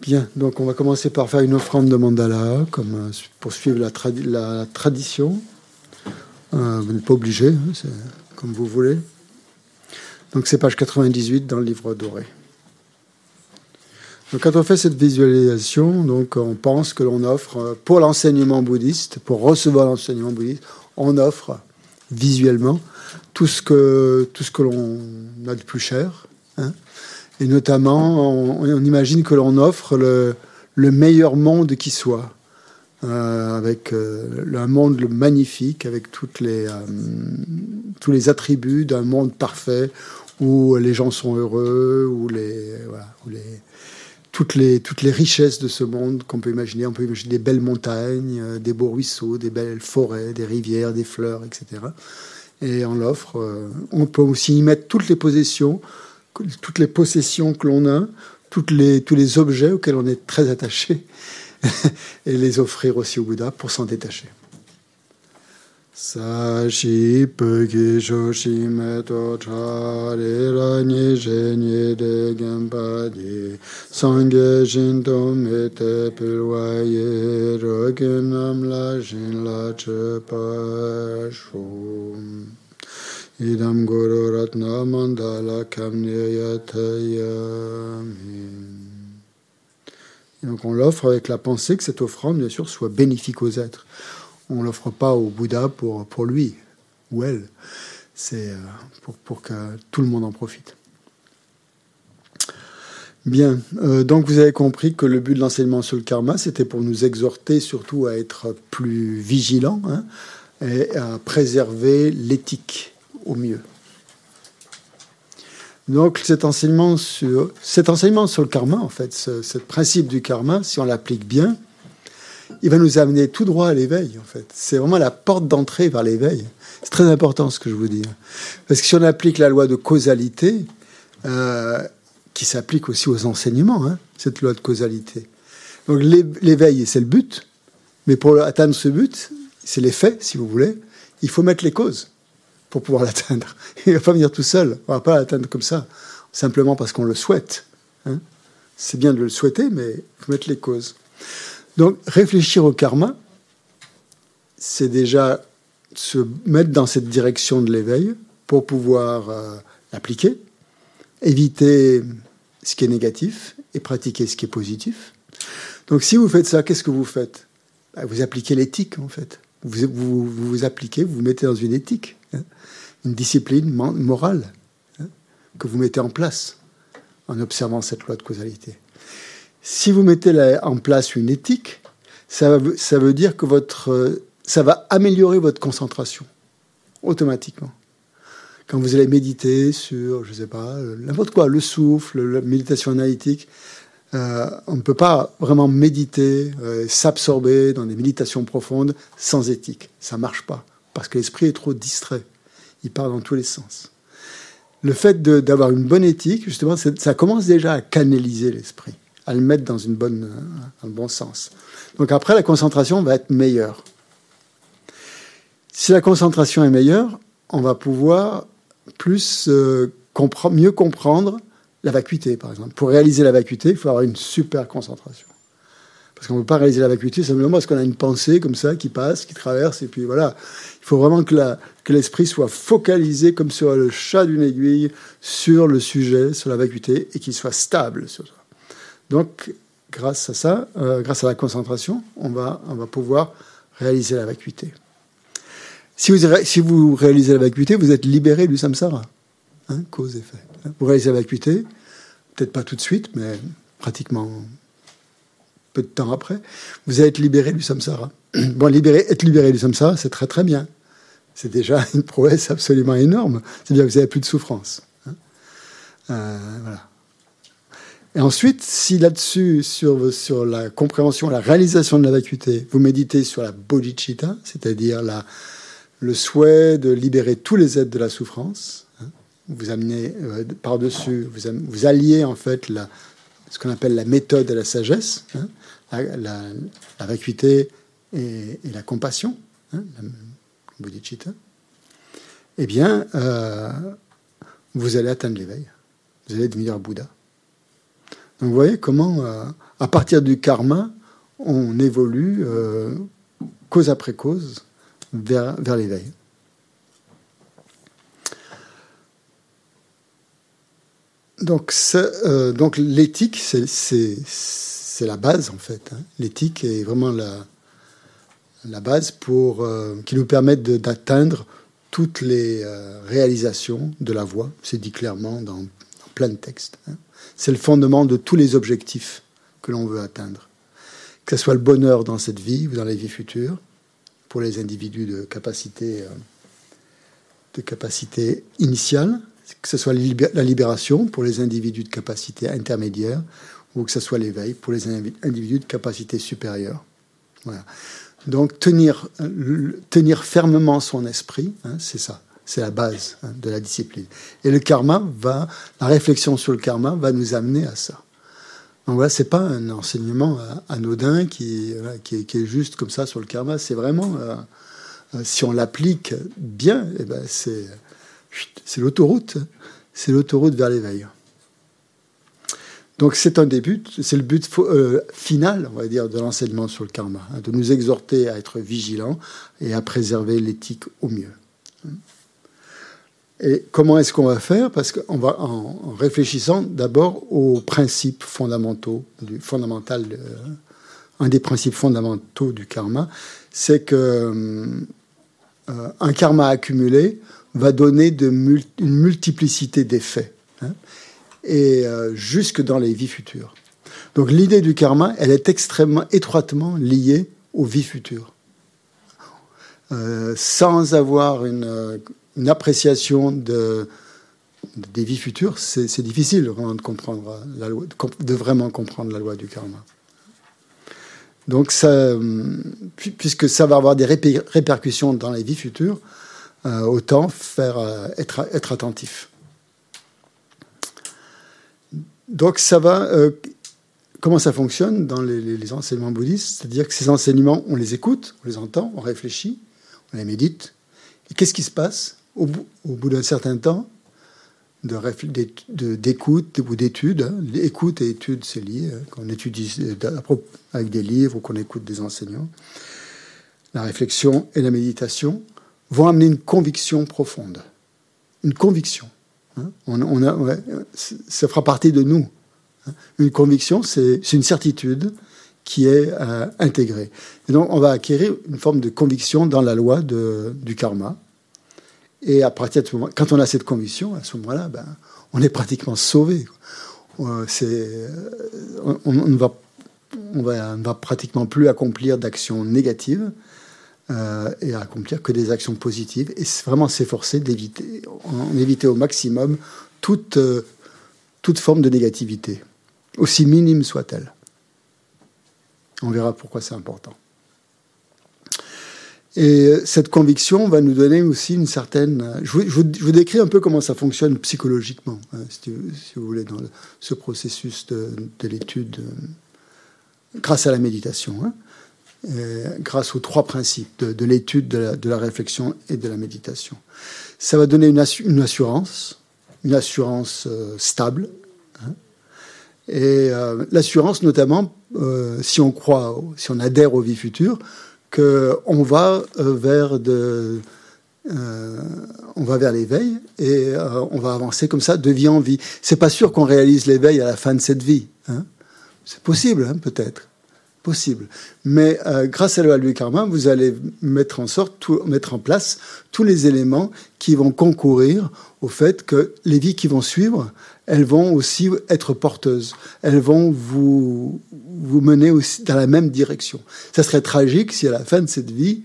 Bien, donc on va commencer par faire une offrande de mandala, comme euh, pour suivre la, la tradition. Euh, vous n'êtes pas obligé, hein, c'est comme vous voulez. Donc c'est page 98 dans le livre doré. Donc quand on fait cette visualisation, donc on pense que l'on offre euh, pour l'enseignement bouddhiste, pour recevoir l'enseignement bouddhiste, on offre visuellement tout ce que tout ce que l'on a de plus cher. Hein. Et notamment, on, imagine que l'on offre le, le, meilleur monde qui soit, euh, avec euh, un monde magnifique, avec les, tous les attributs d'un monde parfait, où les gens sont heureux, où les, toutes les, richesses de ce monde qu'on peut imaginer. On peut imaginer des belles montagnes, euh, des beaux ruisseaux, des belles forêts, des rivières, des fleurs, etc. Et on l'offre. Euh, on peut aussi y mettre toutes les possessions, toutes les possessions que l'on a, toutes les, tous les objets auxquels on est très attaché, et les offrir aussi au Bouddha pour s'en détacher. Sashi pöki shoshi me to chari ra ni je ni de genpa di sangye shinto me te pilwa ye roki nam la shin la che idam guru ratna mandala Donc on l'offre avec la pensée que cette offrande, bien sûr, soit bénéfique aux êtres on l'offre pas au Bouddha pour, pour lui ou elle. C'est euh, pour, pour, que tout le monde en profite. Bien, euh, donc vous avez compris que le but de l'enseignement sur le karma, c'était pour nous exhorter surtout à être plus vigilants hein, et à préserver l'éthique au mieux. Donc cet enseignement sur, cet enseignement sur le karma, en fait, ce, principe du karma, si on l'applique bien, il va nous amener tout droit à l'éveil, en fait. C'est vraiment la porte d'entrée vers l'éveil. C'est très important ce que je vous dis. Parce que si on applique la loi de causalité, euh, qui s'applique aussi aux enseignements, hein, cette loi de causalité. Donc l'éveil, c'est le but, mais pour atteindre ce but, c'est l'effet, si vous voulez, il faut mettre les causes pour pouvoir l'atteindre. Il ne va pas venir tout seul, on ne va pas l'atteindre comme ça, simplement parce qu'on le souhaite. Hein. C'est bien de le souhaiter, mais il faut mettre les causes. Donc réfléchir au karma, c'est déjà se mettre dans cette direction de l'éveil pour pouvoir euh, l'appliquer, éviter ce qui est négatif et pratiquer ce qui est positif. Donc si vous faites ça, qu'est-ce que vous faites? Bah, Vous appliquez l'éthique en fait. Vous vous, appliquez, vous vous mettez dans une éthique, une discipline morale hein, que vous mettez en place en observant cette loi de causalité. Si vous mettez en place une éthique, ça, veut dire que votre, ça va améliorer votre concentration automatiquement. Quand vous allez méditer sur, je ne sais pas, n'importe quoi, le souffle, la méditation analytique, euh, on ne peut pas vraiment méditer, euh, s'absorber dans des méditations profondes sans éthique. Ça ne marche pas, parce que l'esprit est trop distrait. Il part dans tous les sens. Le fait d'avoir une bonne éthique, justement, ça commence déjà à canaliser l'esprit à le mettre dans, une bonne, un bon sens. Donc après, la concentration va être meilleure. Si la concentration est meilleure, on va pouvoir plus euh, mieux comprendre la vacuité, par exemple. Pour réaliser la vacuité, il faut avoir une super concentration. Parce qu'on ne peut pas réaliser la vacuité simplement parce qu'on a une pensée comme ça qui passe, qui traverse, et puis voilà. Il faut vraiment que l'esprit soit focalisé comme sur le chat d'une aiguille sur le sujet, sur la vacuité, et qu'il soit stable sur ça. Donc, grâce à ça, euh, grâce à la concentration, on va, pouvoir réaliser la vacuité. Si vous, si vous réalisez la vacuité, vous êtes libéré du samsara. Hein, cause-effet. Vous réalisez la vacuité, peut-être pas tout de suite, mais pratiquement peu de temps après, vous allez être libéré du samsara. Bon, libéré, être libéré du samsara, c'est très très bien. C'est déjà une prouesse absolument énorme. C'est-à-dire que vous n'avez plus de souffrance. Hein. Euh, voilà. Et ensuite, si là-dessus, sur, sur la compréhension, la réalisation de la vacuité, vous méditez sur la bodhicitta, c'est-à-dire la, le souhait de libérer tous les êtres de la souffrance, hein, vous amenez euh, par-dessus, vous, vous, alliez en fait la, ce qu'on appelle la méthode de la sagesse, hein, la, vacuité et, la compassion, hein, bodhicitta, eh bien, euh, vous allez atteindre l'éveil. Vous allez devenir Bouddha. Donc vous voyez comment, à partir du karma, on évolue cause après cause vers l'éveil. Donc, donc l'éthique, c'est la base en fait. Hein. L'éthique est vraiment la, la base pour, qui nous permet d'atteindre toutes les euh, réalisations de la voix. C'est dit clairement dans, plein de textes. Hein. C'est le fondement de tous les objectifs que l'on veut atteindre. Que ce soit le bonheur dans cette vie ou dans les vies futures, pour les individus de capacité, euh, de capacité initiale, que ce soit la libération pour les individus de capacité intermédiaire, ou que ce soit l'éveil pour les individus de capacité supérieure. Voilà. Donc tenir, tenir fermement son esprit, hein, c'est ça, c'est la base hein, de la discipline. Et le karma va, la réflexion sur le karma va nous amener à ça. Donc voilà, c'est pas un enseignement euh, anodin qui, qui, est, juste comme ça sur le karma. C'est vraiment, euh, euh, si on l'applique bien, eh ben c'est, c'est l'autoroute, c'est l'autoroute vers l'éveil. Donc c'est un début, c'est le but euh, final, on va dire, de l'enseignement sur le karma, hein, de nous exhorter à être vigilants et à préserver l'éthique au mieux. Et comment est-ce qu'on va faire? Parce qu'on va en, réfléchissant d'abord aux principes fondamentaux, fondamental, euh, un des principes fondamentaux du karma, c'est que euh, un karma accumulé va donner une multiplicité d'effets. Hein et euh, jusque dans les vies futures. Donc l'idée du karma, elle est extrêmement étroitement liée aux vies futures. Euh, sans avoir une, euh, appréciation de, des vies futures, c'est difficile de comprendre de vraiment comprendre la loi du karma. Donc, ça, puisque ça va avoir des répercussions dans les vies futures, autant faire être, être attentif. Donc ça va. Euh, comment ça fonctionne dans les, enseignements bouddhistes? C'est-à-dire que ces enseignements, on les écoute, on les entend, on réfléchit, on les médite. Et qu'est-ce qui se passe? Au bout, d'un certain temps d'écoute ou d'études hein, Écoute et étude, c'est lié. Qu'on étudie euh, avec des livres ou qu'on écoute des enseignants. La réflexion et la méditation vont amener une conviction profonde. Une conviction. Hein, ça fera partie de nous. Hein. Une conviction, c'est une certitude qui est euh, intégrée. Et donc, on va acquérir une forme de conviction dans la loi du karma. Et à partir de ce moment, quand on a cette conviction, à ce moment-là, ben, on est pratiquement sauvé. Euh, on, on va pratiquement plus accomplir d'actions négatives euh, et à accomplir que des actions positives et vraiment s'efforcer d'éviter, en éviter au maximum toute, euh, toute forme de négativité, aussi minime soit-elle. On verra pourquoi c'est important. Et euh, cette conviction va nous donner aussi une certaine. Je vous, décris un peu comment ça fonctionne psychologiquement, hein, si, vous voulez, dans ce processus de, de l'étude grâce à la méditation. Hein. Euh, grâce aux trois principes de, l'étude, de, la, réflexion et de la méditation. Ça va donner une, assurance, une assurance euh, stable. Hein. et euh, l'assurance, notamment, si on croit, si on adhère aux vies futures, qu'on va vers on va vers l'éveil et on va avancer comme ça de vie en vie. C'est pas sûr qu'on réalise l'éveil à la fin de cette vie. Hein. C'est possible, hein, peut-être possible. Mais euh, grâce à la loi du karma, vous allez mettre en sorte, tout, mettre en place tous les éléments qui vont concourir au fait que les vies qui vont suivre, elles vont aussi être porteuses. Elles vont vous, vous mener aussi dans la même direction. Ça serait tragique si à la fin de cette vie,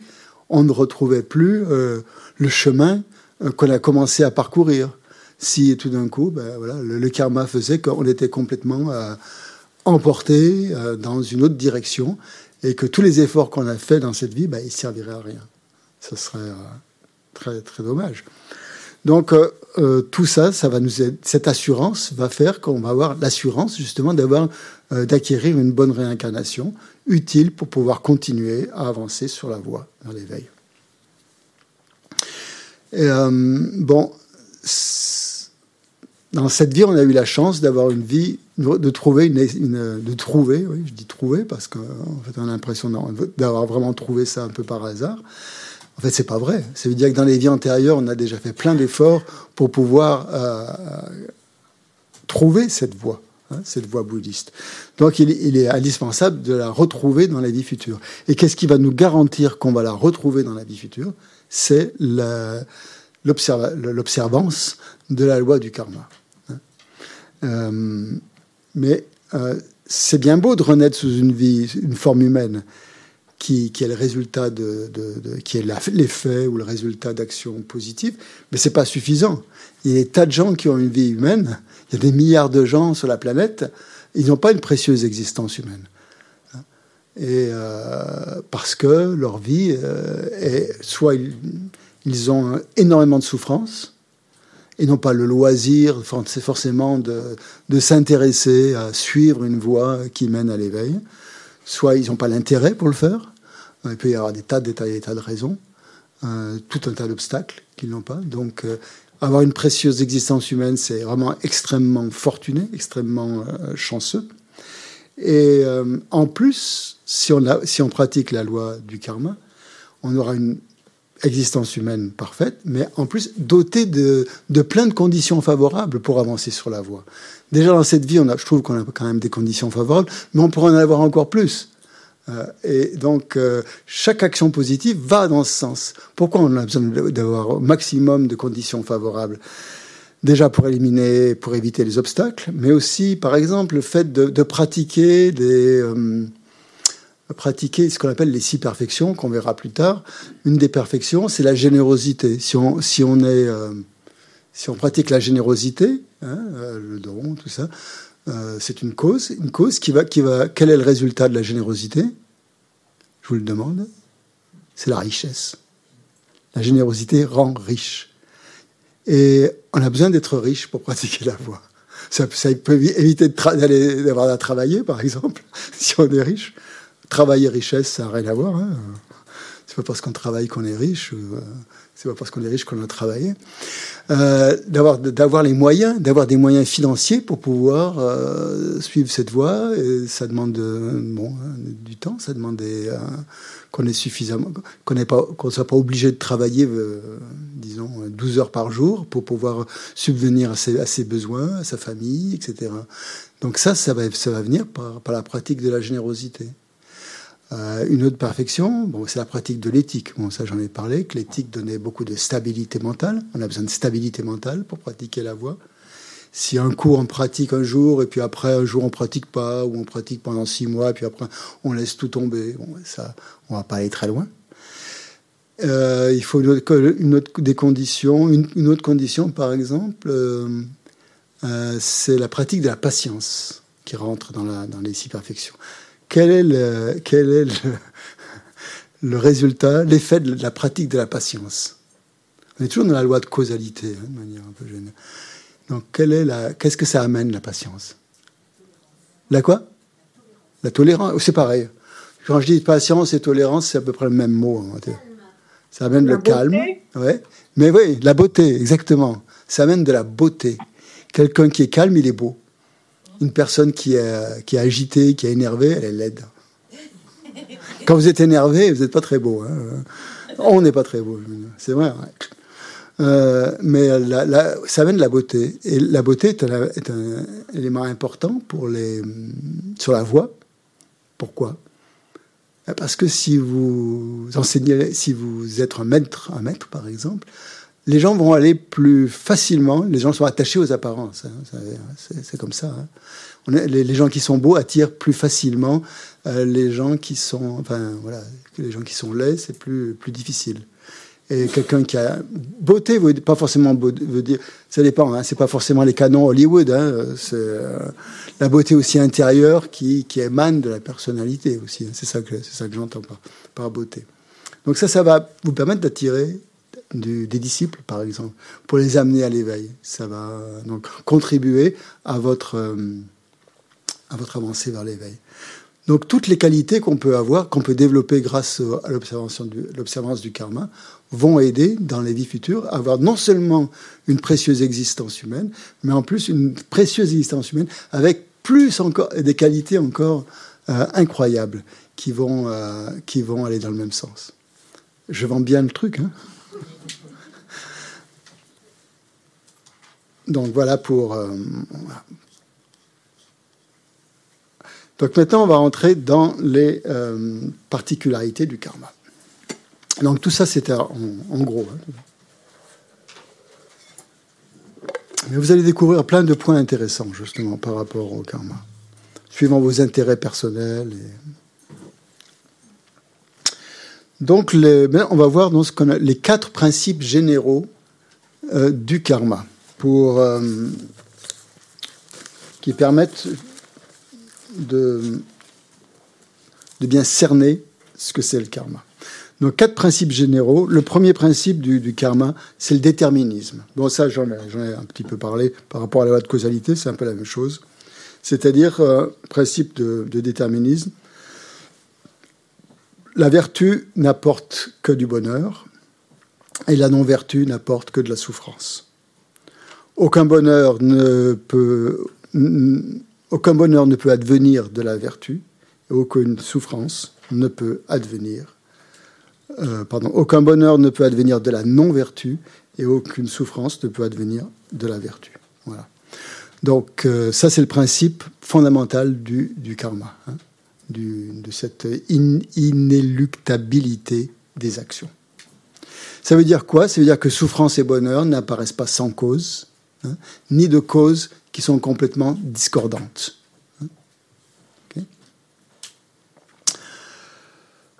on ne retrouvait plus euh, le chemin euh, qu'on a commencé à parcourir. Si tout d'un coup, ben, voilà, le, karma faisait qu'on était complètement emporté euh, dans une autre direction et que tous les efforts qu'on a faits dans cette vie, bah, ils serviraient à rien. Ce serait euh, très, très dommage. Donc euh, tout ça, ça va nous cette assurance va faire qu'on va avoir l'assurance justement d'avoir d'acquérir une bonne réincarnation utile pour pouvoir continuer à avancer sur la voie vers l'éveil. bon, dans cette vie, on a eu la chance d'avoir une vie de trouver, une, de trouver, oui, je dis trouver parce qu'en fait, on a l'impression d'avoir vraiment trouvé ça un peu par hasard. En fait, c'est pas vrai. Ça veut dire que dans les vies antérieures, on a déjà fait plein d'efforts pour pouvoir euh, trouver cette voie, hein, cette voie bouddhiste. Donc, il, il, est indispensable de la retrouver dans la vie future. Et qu'est-ce qui va nous garantir qu'on va la retrouver dans la vie future? C'est l'observance de la loi du karma. Hein. Euh, mais euh, c'est bien beau de renaître sous une vie, une forme humaine qui, est le résultat de, qui est l'effet ou le résultat d'actions positives, mais c'est pas suffisant. Il y a des tas de gens qui ont une vie humaine. Il y a des milliards de gens sur la planète. Ils n'ont pas une précieuse existence humaine. Et euh, parce que leur vie euh, est soit ils, ils ont énormément de souffrance, et non pas le loisir, c'est forcément de, s'intéresser à suivre une voie qui mène à l'éveil. Soit ils n'ont pas l'intérêt pour le faire, il peut y avoir des tas, des tas, des tas de raisons, euh, tout un tas d'obstacles qu'ils n'ont pas. Donc, euh, avoir une précieuse existence humaine, c'est vraiment extrêmement fortuné, extrêmement euh, chanceux. Et en plus, si on pratique la loi du karma, on aura une existence humaine parfaite, mais en plus dotée de, plein de conditions favorables pour avancer sur la voie. Déjà dans cette vie, je trouve qu'on a quand même des conditions favorables, mais on pourrait en avoir encore plus. Euh, et donc, euh, chaque action positive va dans ce sens. Pourquoi on a besoin d'avoir au maximum de conditions favorables? Déjà pour éliminer, pour éviter les obstacles, mais aussi, par exemple, le fait de, de pratiquer des, euh, pratiquer ce qu'on appelle les six perfections, qu'on verra plus tard. Une des perfections, c'est la générosité. Si on, si on, est, euh, si on pratique la générosité, hein, euh, le don, tout ça, euh, c'est une cause. Une cause qui va, qui va. Quel est le résultat de la générosité? Je vous le demande. C'est la richesse. La générosité rend riche. Et on a besoin d'être riche pour pratiquer la voie. Ça, ça peut éviter d'avoir à travailler, par exemple, si on est riche. Travail et richesse, ça n'a rien à voir. Hein. C'est pas parce qu'on travaille qu'on est riche. Euh, c'est pas parce qu'on est riche qu'on a travaillé. Euh, d'avoir, les moyens, d'avoir des moyens financiers pour pouvoir euh, suivre cette voie. Ça demande bon, du temps, ça demande qu'on ait suffisamment, qu'on pas, soit pas obligé de travailler, disons, 12 heures par jour pour pouvoir subvenir à ses, besoins, à sa famille, etc. Donc ça, ça va, ça va venir par la pratique de la générosité. Euh, une autre perfection, bon, c'est la pratique de l'éthique. Bon, ça j'en ai parlé, que l'éthique donnait beaucoup de stabilité mentale. On a besoin de stabilité mentale pour pratiquer la voie. Si un coup on pratique un jour et puis après un jour on pratique pas, ou on pratique pendant six mois et puis après on laisse tout tomber, bon, ça, on va pas aller très loin. Euh, il faut une autre, des conditions. Une, autre condition, par exemple, euh, c'est la pratique de la patience qui rentre dans, dans les six perfections quel est le, quel est le, résultat, l'effet de la pratique de la patience? On est toujours dans la loi de causalité, hein, de manière un peu gênée. Donc, la, qu'est-ce que ça amène, la patience? La quoi? La tolérance. C'est pareil. Quand je dis patience et tolérance, c'est à peu près le même mot. Hein, ça amène le calme. Ouais. Mais oui, la beauté, exactement. Ça amène de la beauté. Quelqu'un qui est calme, il est beau une personne qui est, qui est agitée, qui est énervée, elle est laide. Quand vous êtes énervé, vous n'êtes pas très beau. Hein. On n'est pas très beau, c'est vrai. Euh, mais ça amène la beauté. Et la beauté est un, est un, élément important pour les, sur la voie. Pourquoi? Parce que si vous enseignez, si vous êtes un maître, un maître par exemple, les gens vont aller plus facilement, les gens sont attachés aux apparences, hein, c'est comme ça. Hein. Les, gens qui sont beaux attirent plus facilement euh, les gens qui sont, enfin voilà, les gens qui sont laids, c'est plus, difficile. Et quelqu'un qui a beauté, pas forcément beau, veut dire, ça dépend, hein, c'est pas forcément les canons Hollywood, c'est euh, la beauté aussi intérieure qui, émane de la personnalité aussi. c'est ça que que j'entends par, par beauté. Donc ça, ça va vous permettre d'attirer des disciples, par exemple, pour les amener à l'éveil. Ça va donc contribuer à votre, euh, à votre avancée vers l'éveil. Donc toutes les qualités qu'on peut avoir, qu'on peut développer grâce à l'observance du karma, vont aider dans les vies futures à avoir non seulement une précieuse existence humaine, mais en plus une précieuse existence humaine avec plus encore, des qualités encore euh, incroyables qui vont, euh, qui vont aller dans le même sens. Je vends bien le truc. Hein? Donc voilà pour. Euh, Donc maintenant, on va entrer dans les particularités du karma. Donc tout ça, c'était en, gros. Hein. Mais vous allez découvrir plein de points intéressants, justement, par rapport au karma, suivant vos intérêts personnels. Donc, on va voir les quatre principes généraux euh, du karma, pour, euh, qui permettent de, bien cerner ce que c'est le karma. Donc quatre principes généraux. Le premier principe du, karma, c'est le déterminisme. Bon, ça, j'en ai, ai, un petit peu parlé par rapport à la loi de causalité, c'est un peu la même chose. C'est-à-dire, euh, principe de, déterminisme, la vertu n'apporte que du bonheur et la non-vertu n'apporte que de la souffrance. Aucun bonheur ne peut, advenir de la vertu et aucune souffrance ne peut advenir euh, pardon, aucun bonheur ne peut advenir de la non-vertu et aucune souffrance ne peut advenir de la vertu. Voilà. Donc euh, ça, c'est le principe fondamental du, karma, hein, de cette inéluctabilité des actions. Ça veut dire quoi? Ça veut dire que souffrance et bonheur n'apparaissent pas sans cause, hein, ni de causes qui sont complètement discordantes.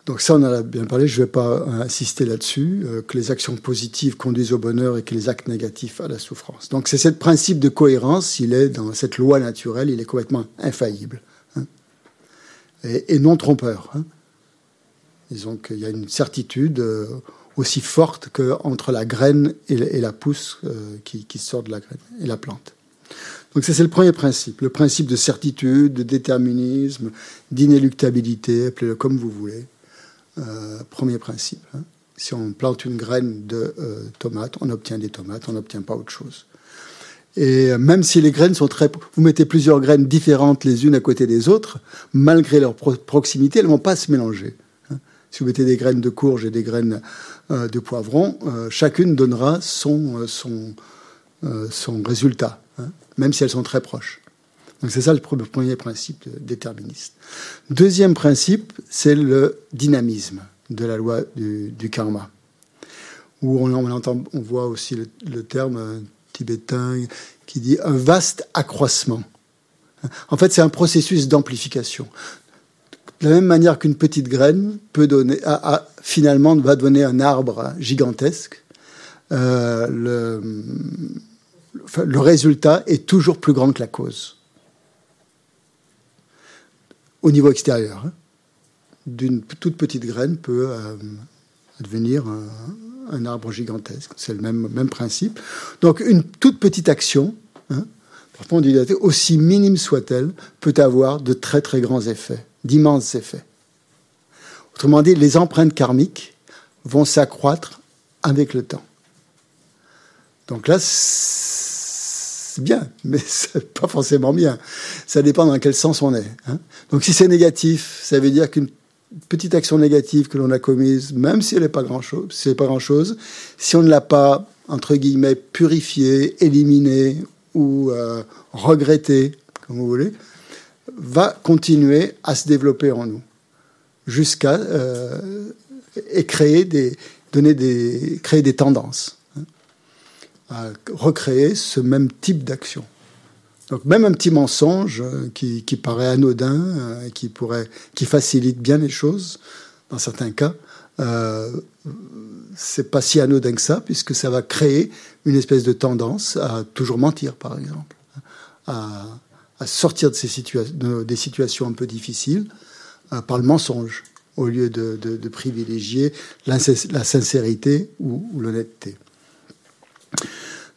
Donc ça, on en a bien parlé, je ne vais pas insister là-dessus, euh, que les actions positives conduisent au bonheur et que les actes négatifs à la souffrance. Donc c'est ce principe de cohérence, il est dans cette loi naturelle, il est complètement infaillible hein, et, non trompeur. Hein. Disons qu'il y a une certitude euh, aussi forte qu'entre la graine et, la pousse euh, qui, sort de la graine et la plante. Donc ça c'est le premier principe, le principe de certitude, de déterminisme, d'inéluctabilité, appelez-le comme vous voulez. Euh, premier principe. Hein. Si on plante une graine de euh, tomate, on obtient des tomates, on n'obtient pas autre chose. Et même si les graines sont très... Vous mettez plusieurs graines différentes les unes à côté des autres, malgré leur proximité, elles ne vont pas se mélanger. Si vous mettez des graines de courge et des graines euh, de poivron, chacune donnera son, son, son résultat, hein, même si elles sont très proches. Donc c'est ça le premier principe déterministe. Deuxième principe, c'est le dynamisme de la loi du, karma, où on, entend, on voit aussi le, terme euh, tibétain qui dit un vaste accroissement. En fait, c'est un processus d'amplification. De la même manière qu'une petite graine peut donner, finalement, va donner un arbre gigantesque, euh, le, résultat est toujours plus grand que la cause au niveau extérieur. Hein. D'une toute petite graine peut euh, devenir un, arbre gigantesque. C'est le même, principe. Donc une toute petite action, hein, aussi minime soit-elle, peut avoir de très très grands effets, d'immenses effets. Autrement dit, les empreintes karmiques vont s'accroître avec le temps. Donc là, bien, mais c'est pas forcément bien. Ça dépend dans quel sens on est. Hein. Donc si c'est négatif, ça veut dire qu'une petite action négative que l'on a commise, même si elle n'est pas grand-chose, si pas grand-chose, si on ne l'a pas entre guillemets purifiée, éliminée ou euh, regrettée, comme vous voulez, va continuer à se développer en nous jusqu'à euh, et créer des donner des créer des tendances à recréer ce même type d'action. Donc même un petit mensonge euh, qui, paraît anodin, euh, qui pourrait, qui facilite bien les choses, dans certains cas, euh, c'est pas si anodin que ça, puisque ça va créer une espèce de tendance à toujours mentir, par exemple, à, sortir de ces des situations un peu difficiles euh, par le mensonge, au lieu de, privilégier la, sincérité ou l'honnêteté.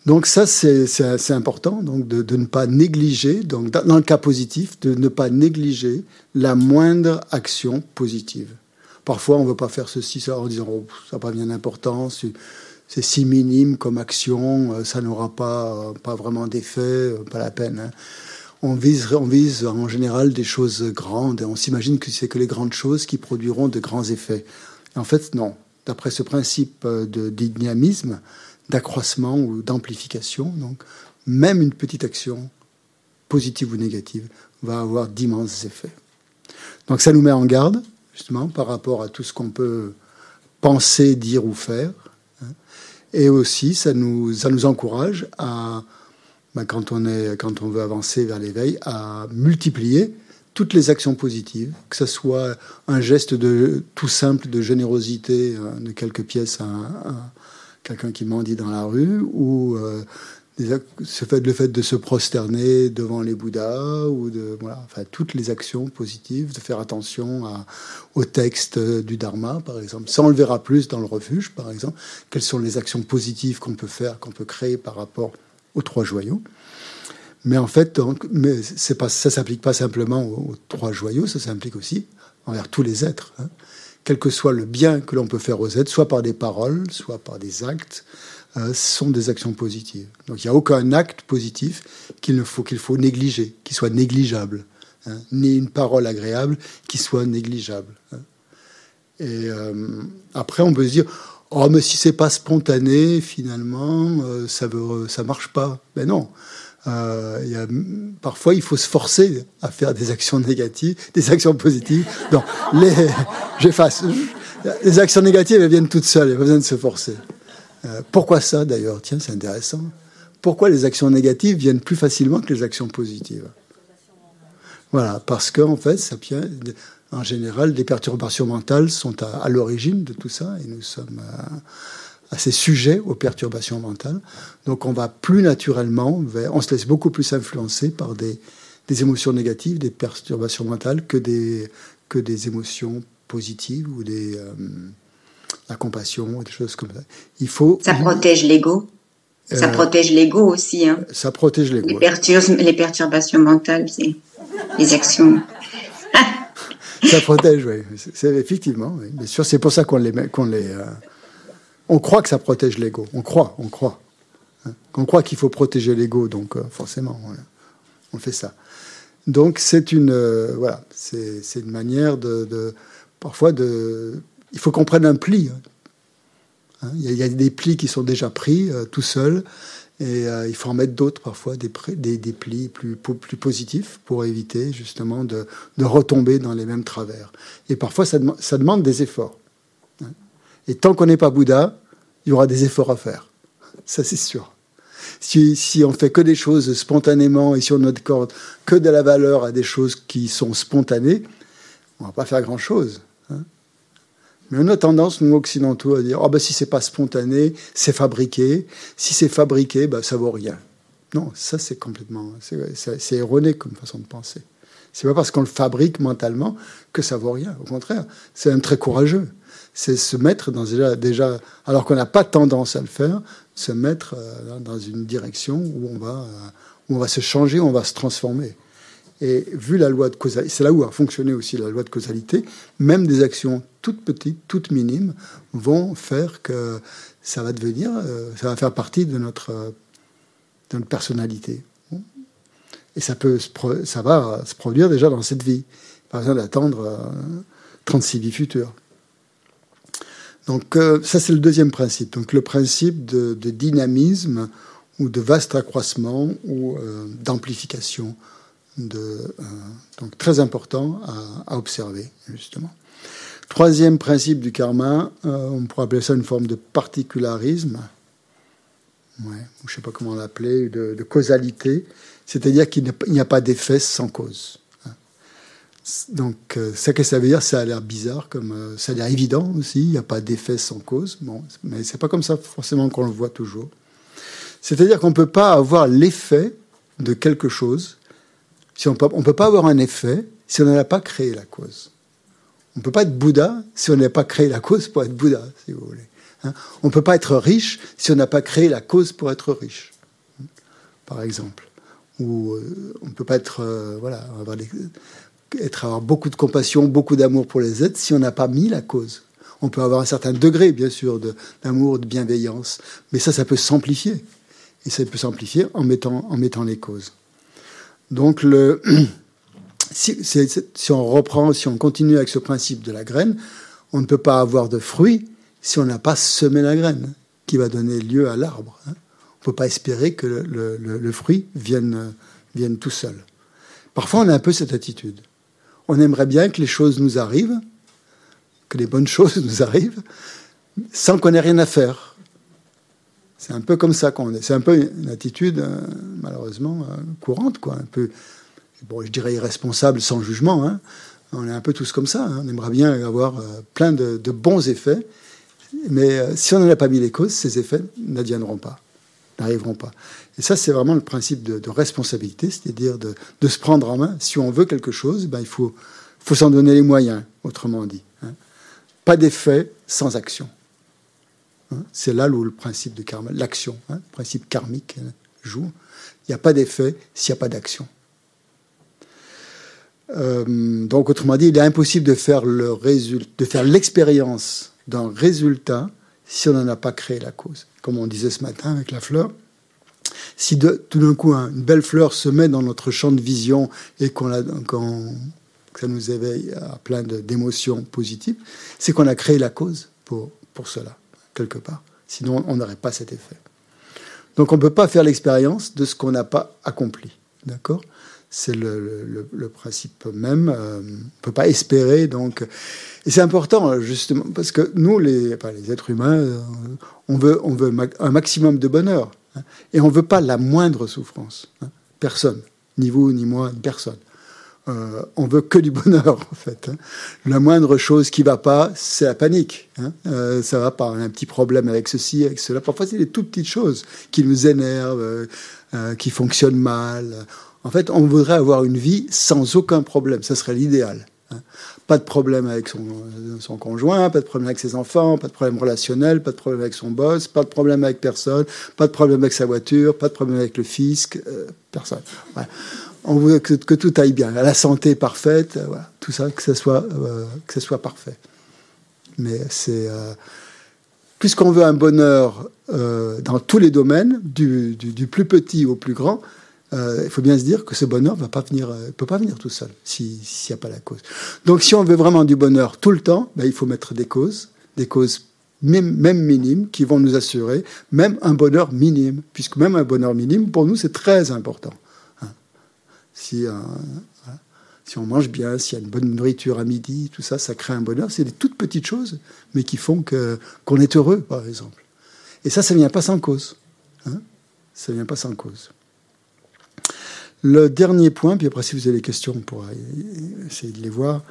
Donc ça, c'est important donc de, ne pas négliger, donc dans le cas positif, de ne pas négliger la moindre action positive. Parfois, on ne veut pas faire ceci, ça, en disant oh, ça n'a pas bien d'importance, c'est si minime comme action, euh, ça n'aura pas, pas vraiment d'effet, euh, pas la peine. Hein. On vise, en général des choses grandes on s'imagine que c'est que les grandes choses qui produiront de grands effets. en fait, non. D'après ce principe de dynamisme, d'accroissement ou d'amplification, donc même une petite action, positive ou négative, va avoir d'immenses effets. Donc ça nous met en garde, justement, par rapport à tout ce qu'on peut penser, dire ou faire. Hein. Et aussi, ça nous encourage à bah, quand, on est, quand on veut avancer vers l'éveil, à multiplier toutes les actions positives, que ce soit un geste tout simple de générosité euh, de quelques pièces à, quelqu'un qui mendie dans la rue, ou euh, le fait de se prosterner devant les Bouddhas, ou de voilà, enfin, toutes les actions positives, de faire attention au texte du Dharma, par exemple. Ça, on le verra plus dans le refuge, par exemple. Quelles sont les actions positives qu'on peut faire, qu'on peut créer par rapport aux trois joyaux. Mais en fait, mais c'est pas, ça s'applique pas simplement aux, trois joyaux, ça s'implique aussi envers tous les êtres. Hein. Quel que soit le bien que l'on peut faire aux êtres, soit par des paroles, soit par des actes, euh, sont des actions positives. Donc il n'y a aucun acte positif qu'il ne faut qu'il faut négliger, qui soit négligeable, hein. ni une parole agréable qui soit négligeable. Hein. Et euh, après, on peut se dire Oh, mais si c'est pas spontané, finalement, euh, ça ça marche pas. Mais non. Euh, parfois, il faut se forcer à faire des actions négatives, des actions positives. Non, les, j'efface. Les actions négatives, elles viennent toutes seules. Il n'y a pas besoin de se forcer. Euh, pourquoi ça, d'ailleurs? Tiens, c'est intéressant. Pourquoi les actions négatives viennent plus facilement que les actions positives? Voilà, parce qu'en en fait, ça vient en général, des perturbations mentales sont à, l'origine de tout ça et nous sommes euh, assez sujets aux perturbations mentales. Donc on va plus naturellement vers, on se laisse beaucoup plus influencer par des, des émotions négatives, des perturbations mentales que des, que des émotions positives ou des, euh, la compassion, des choses comme ça. Il faut. Ça protège l'ego. Ça euh, protège l'ego aussi. Hein. Ça protège l'ego. Les, les perturbations mentales, c'est les actions ça protège, oui. C'est effectivement, oui. bien sûr. C'est pour ça qu'on les, qu'on les, euh, on croit que ça protège l'ego. On croit, on croit. Hein. On croit qu'il faut protéger l'ego, donc euh, forcément, on, fait ça. Donc c'est une, euh, voilà, c'est une manière de, parfois de, il faut qu'on prenne un pli. Hein. Il, y a, des plis qui sont déjà pris tout seuls. Et euh, il faut en mettre d'autres parfois, des, plis plus, positifs pour éviter justement de, retomber dans les mêmes travers. Et parfois, ça, ça demande des efforts. Hein. Et tant qu'on n'est pas Bouddha, il y aura des efforts à faire. Ça, c'est sûr. Si, si on fait que des choses spontanément et sur notre corde, que de la valeur à des choses qui sont spontanées, on va pas faire grand-chose. Mais on a tendance, nous occidentaux, à dire oh ben, si c'est pas spontané, c'est fabriqué. Si c'est fabriqué, ben, ça vaut rien. Non, ça c'est complètement. C'est erroné comme façon de penser. C'est pas parce qu'on le fabrique mentalement que ça vaut rien. Au contraire, c'est même très courageux. C'est se mettre dans déjà, alors qu'on n'a pas tendance à le faire, se mettre euh, dans une direction où on va, euh, où on va se changer, où on va se transformer. Et vu la loi de causalité, c'est là où a fonctionné aussi la loi de causalité, même des actions toutes petites, toutes minimes, vont faire que ça va devenir, euh, ça va faire partie de notre, euh, de notre personnalité. Et ça, peut, ça va se produire déjà dans cette vie, pas besoin d'attendre 36 euh, vies futures. Donc ça, c'est le deuxième principe. Donc le principe de, de dynamisme ou de vaste accroissement ou d'amplification de, euh, donc très important à, observer, justement. Troisième principe du karma, euh, on pourrait appeler ça une forme de particularisme, ouais, je ne sais pas comment l'appeler, de, causalité, c'est-à-dire qu'il n'y a pas d'effet sans cause. Donc, euh, ça que ça veut dire, ça a l'air bizarre, comme ça a l'air évident aussi. Il n'y a pas d'effet sans cause. Bon, mais c'est pas comme ça forcément qu'on le voit toujours. C'est-à-dire qu'on ne peut pas avoir l'effet de quelque chose si on ne peut pas avoir un effet si on n'a pas créé la cause. On ne peut pas être Bouddha si on n'a pas créé la cause pour être Bouddha, si vous voulez. Hein. on ne peut pas être riche si on n'a pas créé la cause pour être riche, par exemple. Ou euh, on ne peut pas être, euh, voilà, avoir beaucoup de compassion, beaucoup d'amour pour les êtres si on n'a pas mis la cause. On peut avoir un certain degré, bien sûr, d'amour, de, de, bienveillance, mais ça, ça peut s'amplifier. Et ça peut s'amplifier en mettant, en mettant les causes. Donc, si, on reprend, si on continue avec ce principe de la graine, on ne peut pas avoir de fruits si on n'a pas semé la graine qui va donner lieu à l'arbre. Hein. On ne peut pas espérer que le, fruit vienne, vienne tout seul. Parfois, on a un peu cette attitude. On aimerait bien que les choses nous arrivent, que les bonnes choses nous arrivent, sans qu'on ait rien à faire. C'est un peu comme ça qu'on est. C'est un peu une attitude, euh, malheureusement, euh, courante, quoi. Un peu, bon, je dirais irresponsable, sans jugement. Hein. On est un peu tous comme ça. Hein. On aimerait bien avoir euh, plein de, bons effets, mais si on n'en a pas mis les causes, ces effets n'adviendront pas, n'arriveront pas. Et ça, c'est vraiment le principe de, responsabilité, c'est-à-dire de, se prendre en main. Si on veut quelque chose, ben, il faut, s'en donner les moyens, autrement dit. Hein. Pas d'effet sans action. Hein, c'est là où le principe de karma, l'action, hein, le principe karmique hein, joue. Il n'y a pas d'effet s'il n'y a pas d'action. Euh, donc, autrement dit, il est impossible de faire, l'expérience d'un résultat si on n'en a pas créé la cause. Comme on disait ce matin avec la fleur, si tout d'un coup une belle fleur se met dans notre champ de vision et qu'on que ça nous éveille à plein d'émotions positives, c'est qu'on a créé la cause pour cela quelque part. Sinon, on n'aurait pas cet effet. Donc on ne peut pas faire l'expérience de ce qu'on n'a pas accompli. D'accord? C'est le, principe même. Euh, on ne peut pas espérer. Donc, et c'est important, justement, parce que nous, les, les êtres humains, euh, on veut, on veut un maximum de bonheur. Hein, et on ne veut pas la moindre souffrance. Hein. personne. Ni vous, ni moi, personne. Euh, on veut que du bonheur, en fait. Hein. La moindre chose qui va pas, c'est la panique. Hein. Euh, ça va a un petit problème avec ceci, avec cela. Parfois, c'est des toutes petites choses qui nous énervent, euh, euh, qui fonctionnent mal. En fait, on voudrait avoir une vie sans aucun problème. Ça serait l'idéal. Hein. Pas de problème avec son, son, conjoint, pas de problème avec ses enfants, pas de problème relationnel, pas de problème avec son boss, pas de problème avec personne, pas de problème avec sa voiture, pas de problème avec le fisc, personne. On veut que, tout aille bien, la santé parfaite, euh, tout ça, que ce soit, euh, que soit parfait. Mais c'est. Euh, puisqu'on veut un bonheur dans tous les domaines, du, plus petit au plus grand, il faut bien se dire que ce bonheur ne peut pas venir tout seul s'il n'y a pas la cause. Donc si on veut vraiment du bonheur tout le temps, ben, il faut mettre des causes, des causes même, même minimes qui vont nous assurer même un bonheur minime, puisque même un bonheur minime, pour nous, c'est très important si, euh, si on mange bien, s'il y a une bonne nourriture à midi, tout ça, ça crée un bonheur. C'est des toutes petites choses, mais qui font que, qu'on est heureux, par exemple. Et ça, ça ne vient pas sans cause. Hein ça ne vient pas sans cause. Le dernier point, puis après, si vous avez des questions, on pourra essayer de les voir.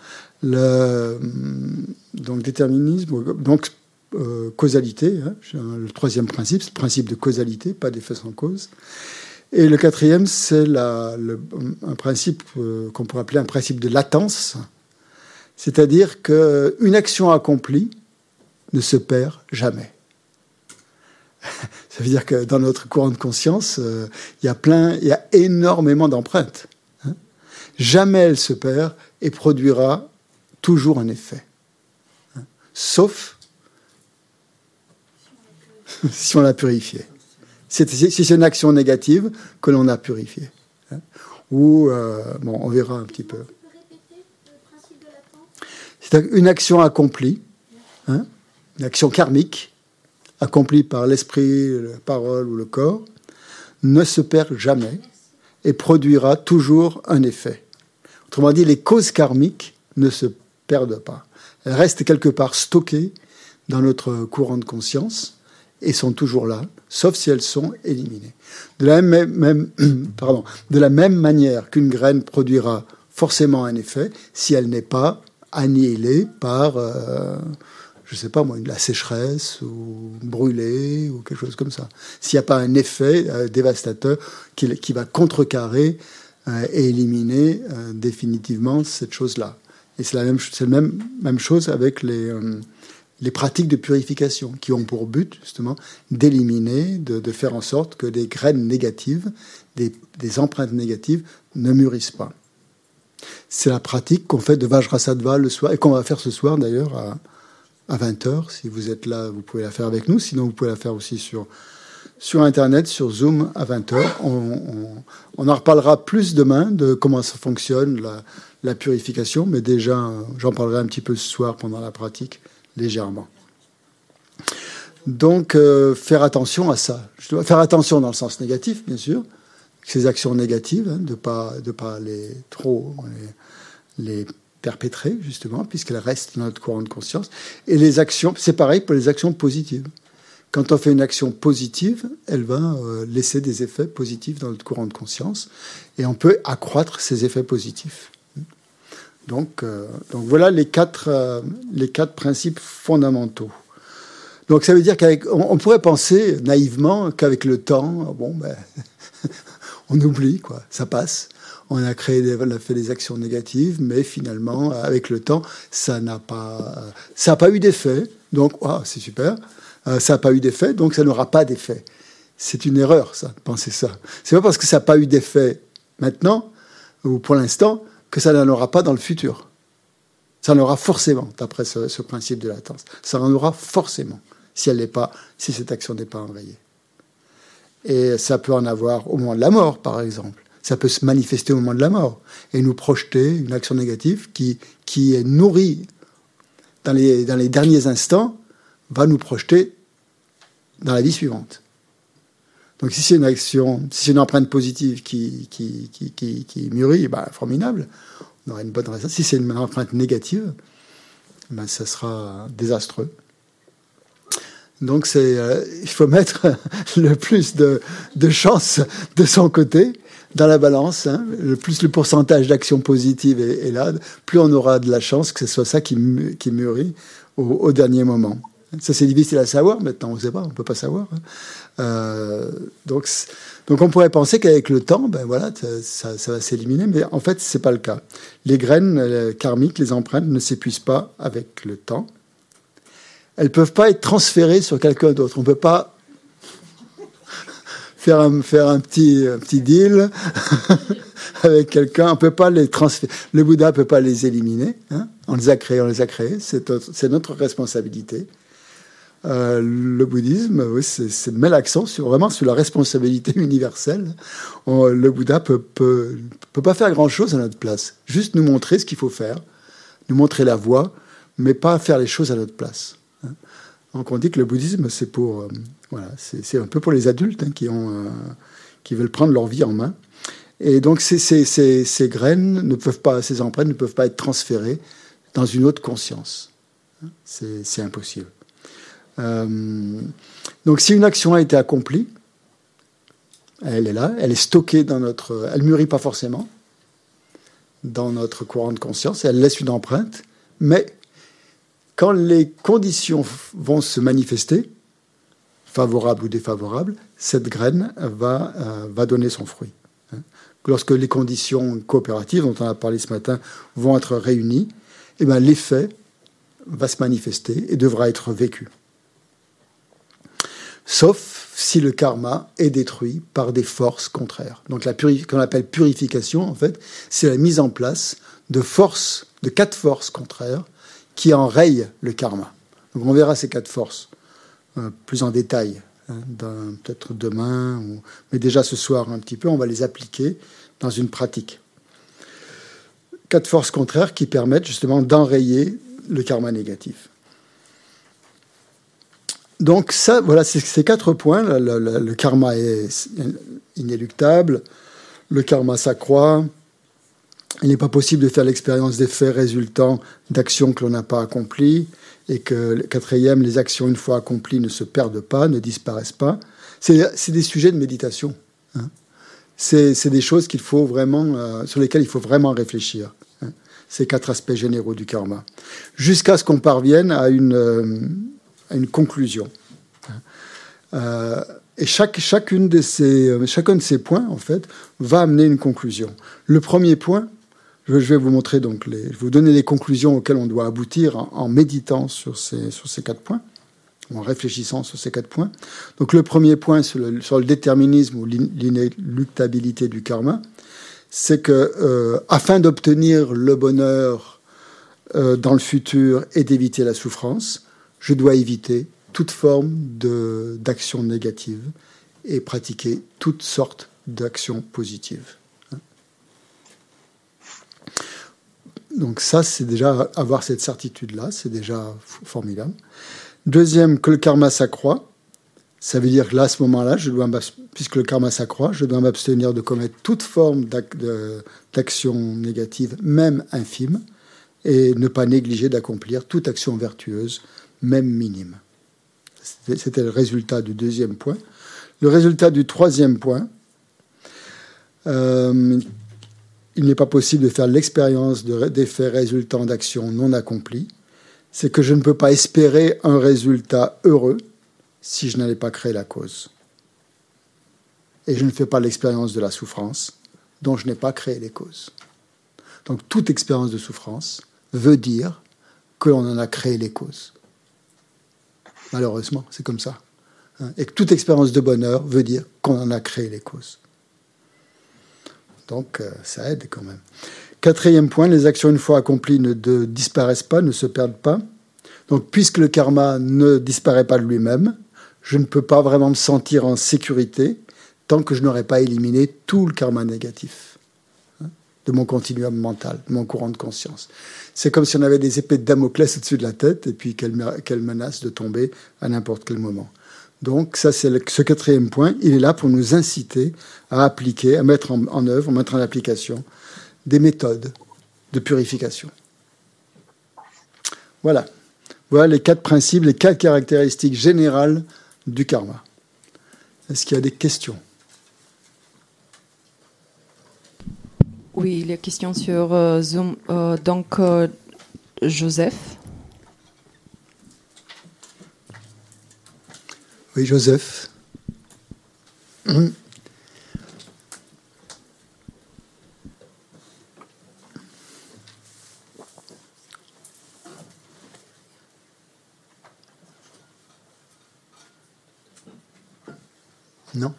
Le, donc, déterminisme, donc euh, causalité, hein, le troisième principe, c'est le principe de causalité, pas d'effet sans cause. Et le quatrième, c'est un principe euh, qu'on pourrait appeler un principe de latence, c'est-à-dire qu'une action accomplie ne se perd jamais. Ça veut dire que dans notre courant de conscience, euh, il y a plein, il y a énormément d'empreintes. Hein. Jamais elle se perd et produira toujours un effet. Hein. Sauf si on l'a purifié si c'est une action négative que l'on a purifiée. Hein. Ou, euh, bon, on verra un petit peu. C'est une action accomplie, hein, une action karmique, accomplie par l'esprit, la parole ou le corps, ne se perd jamais et produira toujours un effet. Autrement dit, les causes karmiques ne se perdent pas. Elles restent quelque part stockées dans notre courant de conscience et sont toujours là, sauf si elles sont éliminées. De la même, pardon, de la même manière qu'une graine produira forcément un effet si elle n'est pas annihilée par, euh, je ne sais pas moi, la sécheresse ou brûlée ou quelque chose comme ça. S'il n'y a pas un effet euh, dévastateur qui, va contrecarrer euh, et éliminer définitivement cette chose-là. Et c'est la même, même, même chose avec les les pratiques de purification qui ont pour but justement d'éliminer, de, faire en sorte que des graines négatives, des, empreintes négatives ne mûrissent pas. C'est la pratique qu'on fait de Vajrasattva le soir et qu'on va faire ce soir d'ailleurs à, 20h. Si vous êtes là, vous pouvez la faire avec nous. Sinon, vous pouvez la faire aussi sur, sur Internet, sur Zoom à 20h. On, en reparlera plus demain de comment ça fonctionne, la, purification, mais déjà, j'en parlerai un petit peu ce soir pendant la pratique, légèrement. Donc, euh, faire attention à ça. Je dois faire attention dans le sens négatif, bien sûr, ces actions négatives, hein, de ne pas, de pas les trop les, perpétrer, justement, puisqu'elles restent dans notre courant de conscience. Et les actions, c'est pareil pour les actions positives. Quand on fait une action positive, elle va euh, laisser des effets positifs dans notre courant de conscience et on peut accroître ces effets positifs. Donc, euh, donc voilà les quatre, euh, les quatre principes fondamentaux. Donc ça veut dire qu'on pourrait penser naïvement qu'avec le temps, bon, ben, on oublie, quoi, ça passe. On a créé, on a fait des actions négatives, mais finalement, avec le temps, ça n'a pas, pas eu d'effet. Donc, ah, c'est super. Euh, ça n'a pas eu d'effet, donc ça n'aura pas d'effet. C'est une erreur, ça, de penser ça. C'est pas parce que ça n'a pas eu d'effet maintenant, ou pour l'instant, que ça n'en aura pas dans le futur. Ça en aura forcément, d'après ce, principe de latence. Ça en aura forcément, si, cette action n'est pas enrayée. Et ça peut en avoir au moment de la mort, par exemple. Ça peut se manifester au moment de la mort et nous projeter une action négative qui, est nourrie dans les derniers instants va nous projeter dans la vie suivante. Donc si c'est une action, si c'est une empreinte positive qui, qui, qui, qui, mûrit, bah, formidable, on aura une bonne raison. Si c'est une empreinte négative, bah, ça sera désastreux. Donc c'est, euh, il faut mettre le plus de, de chance de son côté dans la balance. Hein. Le plus le pourcentage d'actions positives est, là, plus on aura de la chance que ce soit ça qui, qui mûrit au, au dernier moment. Ça, c'est difficile à savoir maintenant, on ne sait pas, on ne peut pas savoir. Hein. Euh, donc, on pourrait penser qu'avec le temps, ben voilà, ça, va s'éliminer, mais en fait, ce n'est pas le cas. Les graines karmiques, les empreintes, ne s'épuisent pas avec le temps. Elles ne peuvent pas être transférées sur quelqu'un d'autre. On ne peut pas faire un, petit deal avec quelqu'un. On peut pas les transférer. Le Bouddha ne peut pas les éliminer. Hein. On les a créés, on les a créés. C'est notre responsabilité. Euh, le bouddhisme, oui, c'est met l'accent sur vraiment sur la responsabilité universelle. le Bouddha peut, peut, pas faire grand chose à notre place, juste nous montrer ce qu'il faut faire, nous montrer la voie, mais pas faire les choses à notre place. Donc on dit que le bouddhisme, c'est euh, voilà, un peu pour les adultes hein, qui ont, euh, qui veulent prendre leur vie en main. Et donc ces, ces, graines ne peuvent pas, ces empreintes ne peuvent pas être transférées dans une autre conscience. C'est impossible. Euh, donc si une action a été accomplie, elle est là, elle est stockée dans notre... Elle mûrit pas forcément dans notre courant de conscience, elle laisse une empreinte, mais quand les conditions vont se manifester, favorables ou défavorables, cette graine va, euh, va donner son fruit. Hein. Lorsque les conditions coopératives, dont on a parlé ce matin, vont être réunies, eh ben, l'effet va se manifester et devra être vécu sauf si le karma est détruit par des forces contraires. Donc la qu'on appelle purification, en fait, c'est la mise en place de forces, de quatre forces contraires qui enrayent le karma. Donc on verra ces quatre forces euh, plus en détail, hein, peut-être demain, mais déjà ce soir un petit peu, on va les appliquer dans une pratique. Quatre forces contraires qui permettent justement d'enrayer le karma négatif. Donc ça, voilà, ces quatre points. Le, karma est inéluctable, le karma s'accroît. Il n'est pas possible de faire l'expérience des faits résultant d'actions que l'on n'a pas accomplies. Et que, quatrième, les actions une fois accomplies ne se perdent pas, ne disparaissent pas. C'est des sujets de méditation. Hein. C'est des choses qu'il faut vraiment, euh, sur lesquelles il faut vraiment réfléchir. Hein. Ces quatre aspects généraux du karma. Jusqu'à ce qu'on parvienne à une, euh, une conclusion. Euh, et chaque, chacune de ces, euh, chacun de ces points, en fait, va amener une conclusion. Le premier point, je vais vous montrer donc, les, vous donner les conclusions auxquelles on doit aboutir en, méditant sur ces, sur ces quatre points, en réfléchissant sur ces quatre points. Donc le premier point sur le, sur le déterminisme ou l'inéluctabilité du karma, c'est que euh, afin d'obtenir le bonheur dans le futur et d'éviter la souffrance, je dois éviter toute forme d'action négative et pratiquer toutes sortes d'actions positives. Donc ça, c'est déjà avoir cette certitude-là, c'est déjà formidable. Deuxième, que le karma s'accroît. Ça veut dire que là, à ce moment-là, je dois, puisque le karma s'accroît, je dois m'abstenir de commettre toute forme d'action négative, même infime, et ne pas négliger d'accomplir toute action vertueuse, même minime. C'était le résultat du deuxième point. Le résultat du troisième point, euh, il n'est pas possible de faire l'expérience d'effets résultant d'actions non accomplies. C'est que je ne peux pas espérer un résultat heureux si je n'allais pas créer la cause. Et je ne fais pas l'expérience de la souffrance dont je n'ai pas créé les causes. Donc toute expérience de souffrance veut dire que l'on en a créé les causes. Malheureusement, c'est comme ça. Hein. Et toute expérience de bonheur veut dire qu'on en a créé les causes. Donc euh, ça aide quand même. Quatrième point, les actions une fois accomplies ne disparaissent pas, ne se perdent pas. Donc puisque le karma ne disparaît pas de lui-même, je ne peux pas vraiment me sentir en sécurité tant que je n'aurai pas éliminé tout le karma négatif de mon continuum mental, de mon courant de conscience. C'est comme si on avait des épées de Damoclès au-dessus de la tête et puis qu'elles menacent de tomber à n'importe quel moment. Donc ça, c'est ce quatrième point. Il est là pour nous inciter à appliquer, à mettre en, en œuvre, à mettre en application des méthodes de purification. Voilà. Voilà les quatre principes, les quatre caractéristiques générales du karma. Est-ce qu'il y a des questions? Oui, il y a question sur euh, Zoom. Euh, donc, euh, Joseph. Oui, Joseph. Non.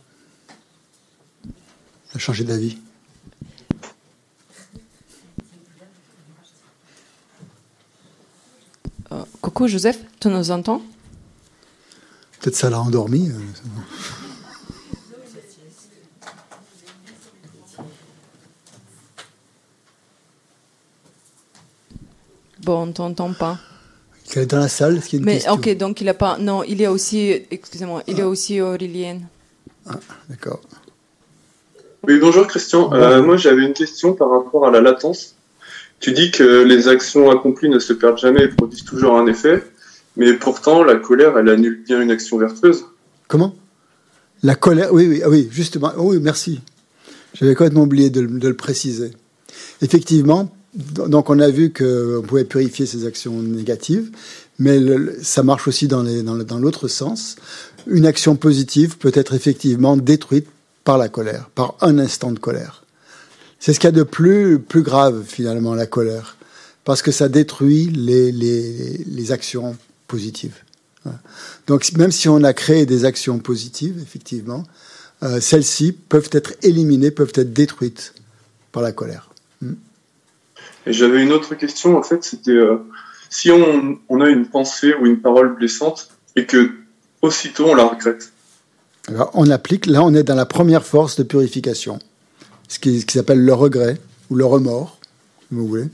A changé d'avis. Euh, coucou Joseph, tu nous entends Peut-être ça l'a endormi. Euh, bon, on t'entend pas. Il est dans la salle, ce qui est une Mais question. ok, donc il a pas. Non, il y a aussi. Excusez-moi, il y a aussi Aurélien. Ah, d'accord. Oui, bonjour Christian. Euh, moi j'avais une question par rapport à la latence. Tu dis que les actions accomplies ne se perdent jamais et produisent toujours un effet, mais pourtant la colère, elle annule bien une action vertueuse. Comment? La colère, oui, oui, ah oui, justement, oh oui, merci. J'avais complètement oublié de, le- préciser. Effectivement, donc on a vu qu'on pouvait purifier ces actions négatives, mais ça marche aussi dans l'autre sens. Une action positive peut être effectivement détruite par la colère, par un instant de colère. C'est ce qu'il y a de plus, plus grave finalement, la colère, parce que ça détruit les, les, les actions positives. Voilà. Donc même si on a créé des actions positives, effectivement, euh, celles-ci peuvent être éliminées, peuvent être détruites par la colère. Et j'avais une autre question, en fait, c'était euh, si on, on a une pensée ou une parole blessante et que aussitôt on la regrette. Alors, on applique, là on est dans la première force de purification, ce qui, ce qui s'appelle le regret ou le remords, si vous voulez.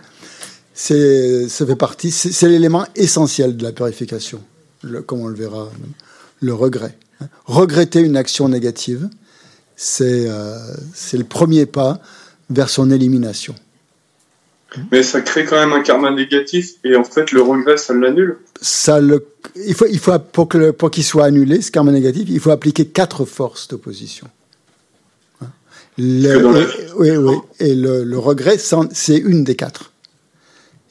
C'est, ça fait partie, c'est, c'est l'élément essentiel de la purification, le- comme on le verra, le regret. Regretter une action négative, c'est, euh, c'est le premier pas vers son élimination. Mais ça crée quand même un karma négatif et en fait le regret, ça l'annule. ça le, il faut, il faut pour que pour qu'il soit annulé, ce karma négatif, il faut appliquer quatre forces d'opposition. Le- dans la oui, oui. Et le, le regret, c'est une des quatre.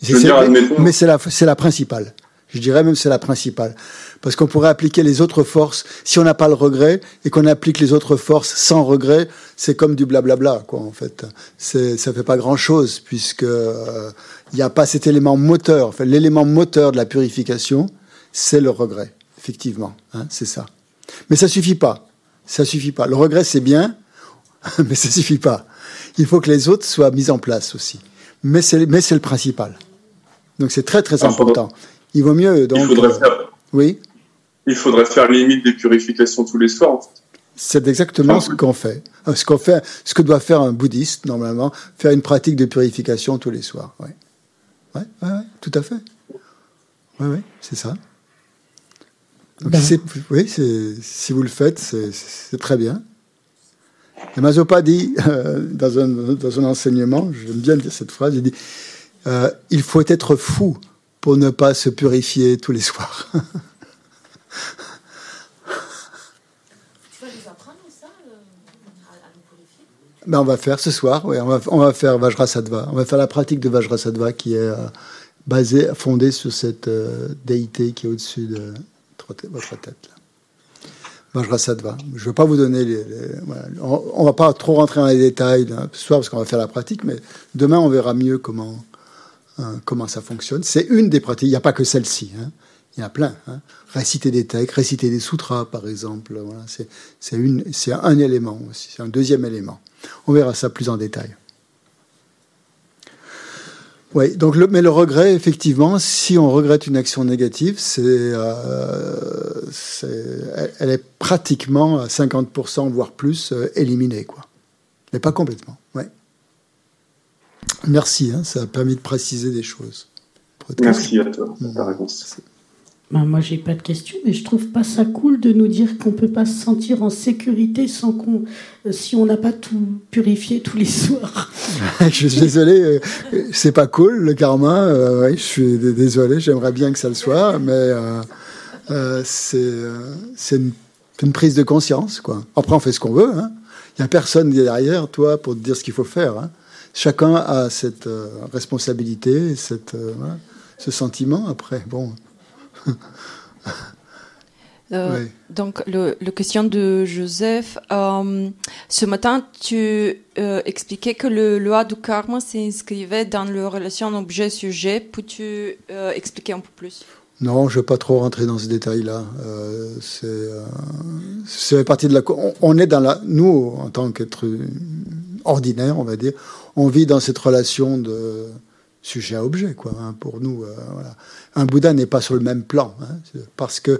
Je veux C'est- dire, mais c'est la, c'est la principale. Je dirais même c'est la principale. Parce qu'on pourrait appliquer les autres forces. Si on n'a pas le regret et qu'on applique les autres forces sans regret, c'est comme du blablabla, quoi, en fait. C'est, ça fait pas grand chose puisque euh, il n'y a pas cet élément moteur. En fait, l'élément moteur de la purification, c'est le regret. Effectivement, hein, c'est ça. Mais ça suffit pas. Ça suffit pas. Le regret, c'est bien, mais ça suffit pas. Il faut que les autres soient mis en place aussi. Mais c'est, mais c'est le principal. Donc c'est très très Ah, important. Il vaut mieux donc. il faudrait euh, faire, oui. il faudrait faire limite des purifications tous les soirs. En fait. C'est exactement ce qu'on fait. Euh, ce qu'on fait, ce que doit faire un bouddhiste normalement, faire une pratique de purification tous les soirs. Oui, ouais, ouais, tout à fait. Oui, oui, c'est ça. Ben. oui, si vous le faites, c'est très bien. Et Mazopa dit, euh, dans, un, dans, un, enseignement, j'aime bien dire cette phrase, il dit euh, Il faut être fou pour ne pas se purifier tous les soirs. Ben, on va faire ce soir, oui, on, va, on va faire Vajrasattva. On va faire la pratique de Vajrasattva qui est euh, basée, fondée sur cette euh, déité qui est au-dessus de votre tête. Là. Je ne vais pas vous donner les. On ne va pas trop rentrer dans les détails ce soir parce qu'on va faire la pratique, mais demain on verra mieux comment, hein, comment ça fonctionne. C'est une des pratiques, il n'y a pas que celle-ci. Hein. Il y en a plein. Hein. Réciter des textes, réciter des sutras, par exemple. Voilà, c'est un élément aussi, c'est un deuxième élément. On verra ça plus en détail. Oui, donc le, mais le regret, effectivement, si on regrette une action négative, c'est, euh, elle est pratiquement à 50%, voire plus, euh, éliminée, quoi. Mais pas complètement, ouais. Merci, hein, ça a permis de préciser des choses. Merci à toi pour ta réponse. Ben, moi, j'ai pas de questions, mais je trouve pas ça cool de nous dire qu'on peut pas se sentir en sécurité sans qu'on, euh, si on n'a pas tout purifié tous les soirs. je suis désolé, euh, c'est pas cool le karma. Euh, je suis désolé, j'aimerais bien que ça le soit, mais c'est c'est une, prise de conscience, quoi. Après, on fait ce qu'on veut. Hein. Il y a personne derrière toi pour te dire ce qu'il faut faire. Hein. Chacun a cette responsabilité, cette, ce sentiment. Après, bon. Euh, donc, le, question de Joseph. Euh, ce matin, tu euh, expliquais que le loi du karma s'inscrivait dans la relation objet-sujet. Peux-tu expliquer un peu plus? Non, je ne vais pas trop rentrer dans ce détail-là. c'est partie de la. On, est dans la. Nous, en tant qu'être ordinaire, on va dire, on vit dans cette relation de sujet à objet, quoi. Hein, pour nous, voilà un Bouddha n'est pas sur le même plan, hein, parce que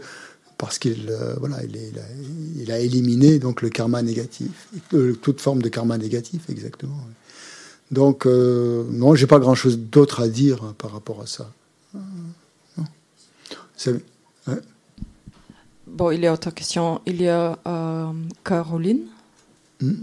parce qu'il euh, voilà, il, a, éliminé donc le karma négatif, euh, toute forme de karma négatif, exactement. Donc euh, non, j'ai pas grand-chose d'autre à dire hein, par rapport à ça. Bon, il y a autre question. Il y a Caroline. Hmm?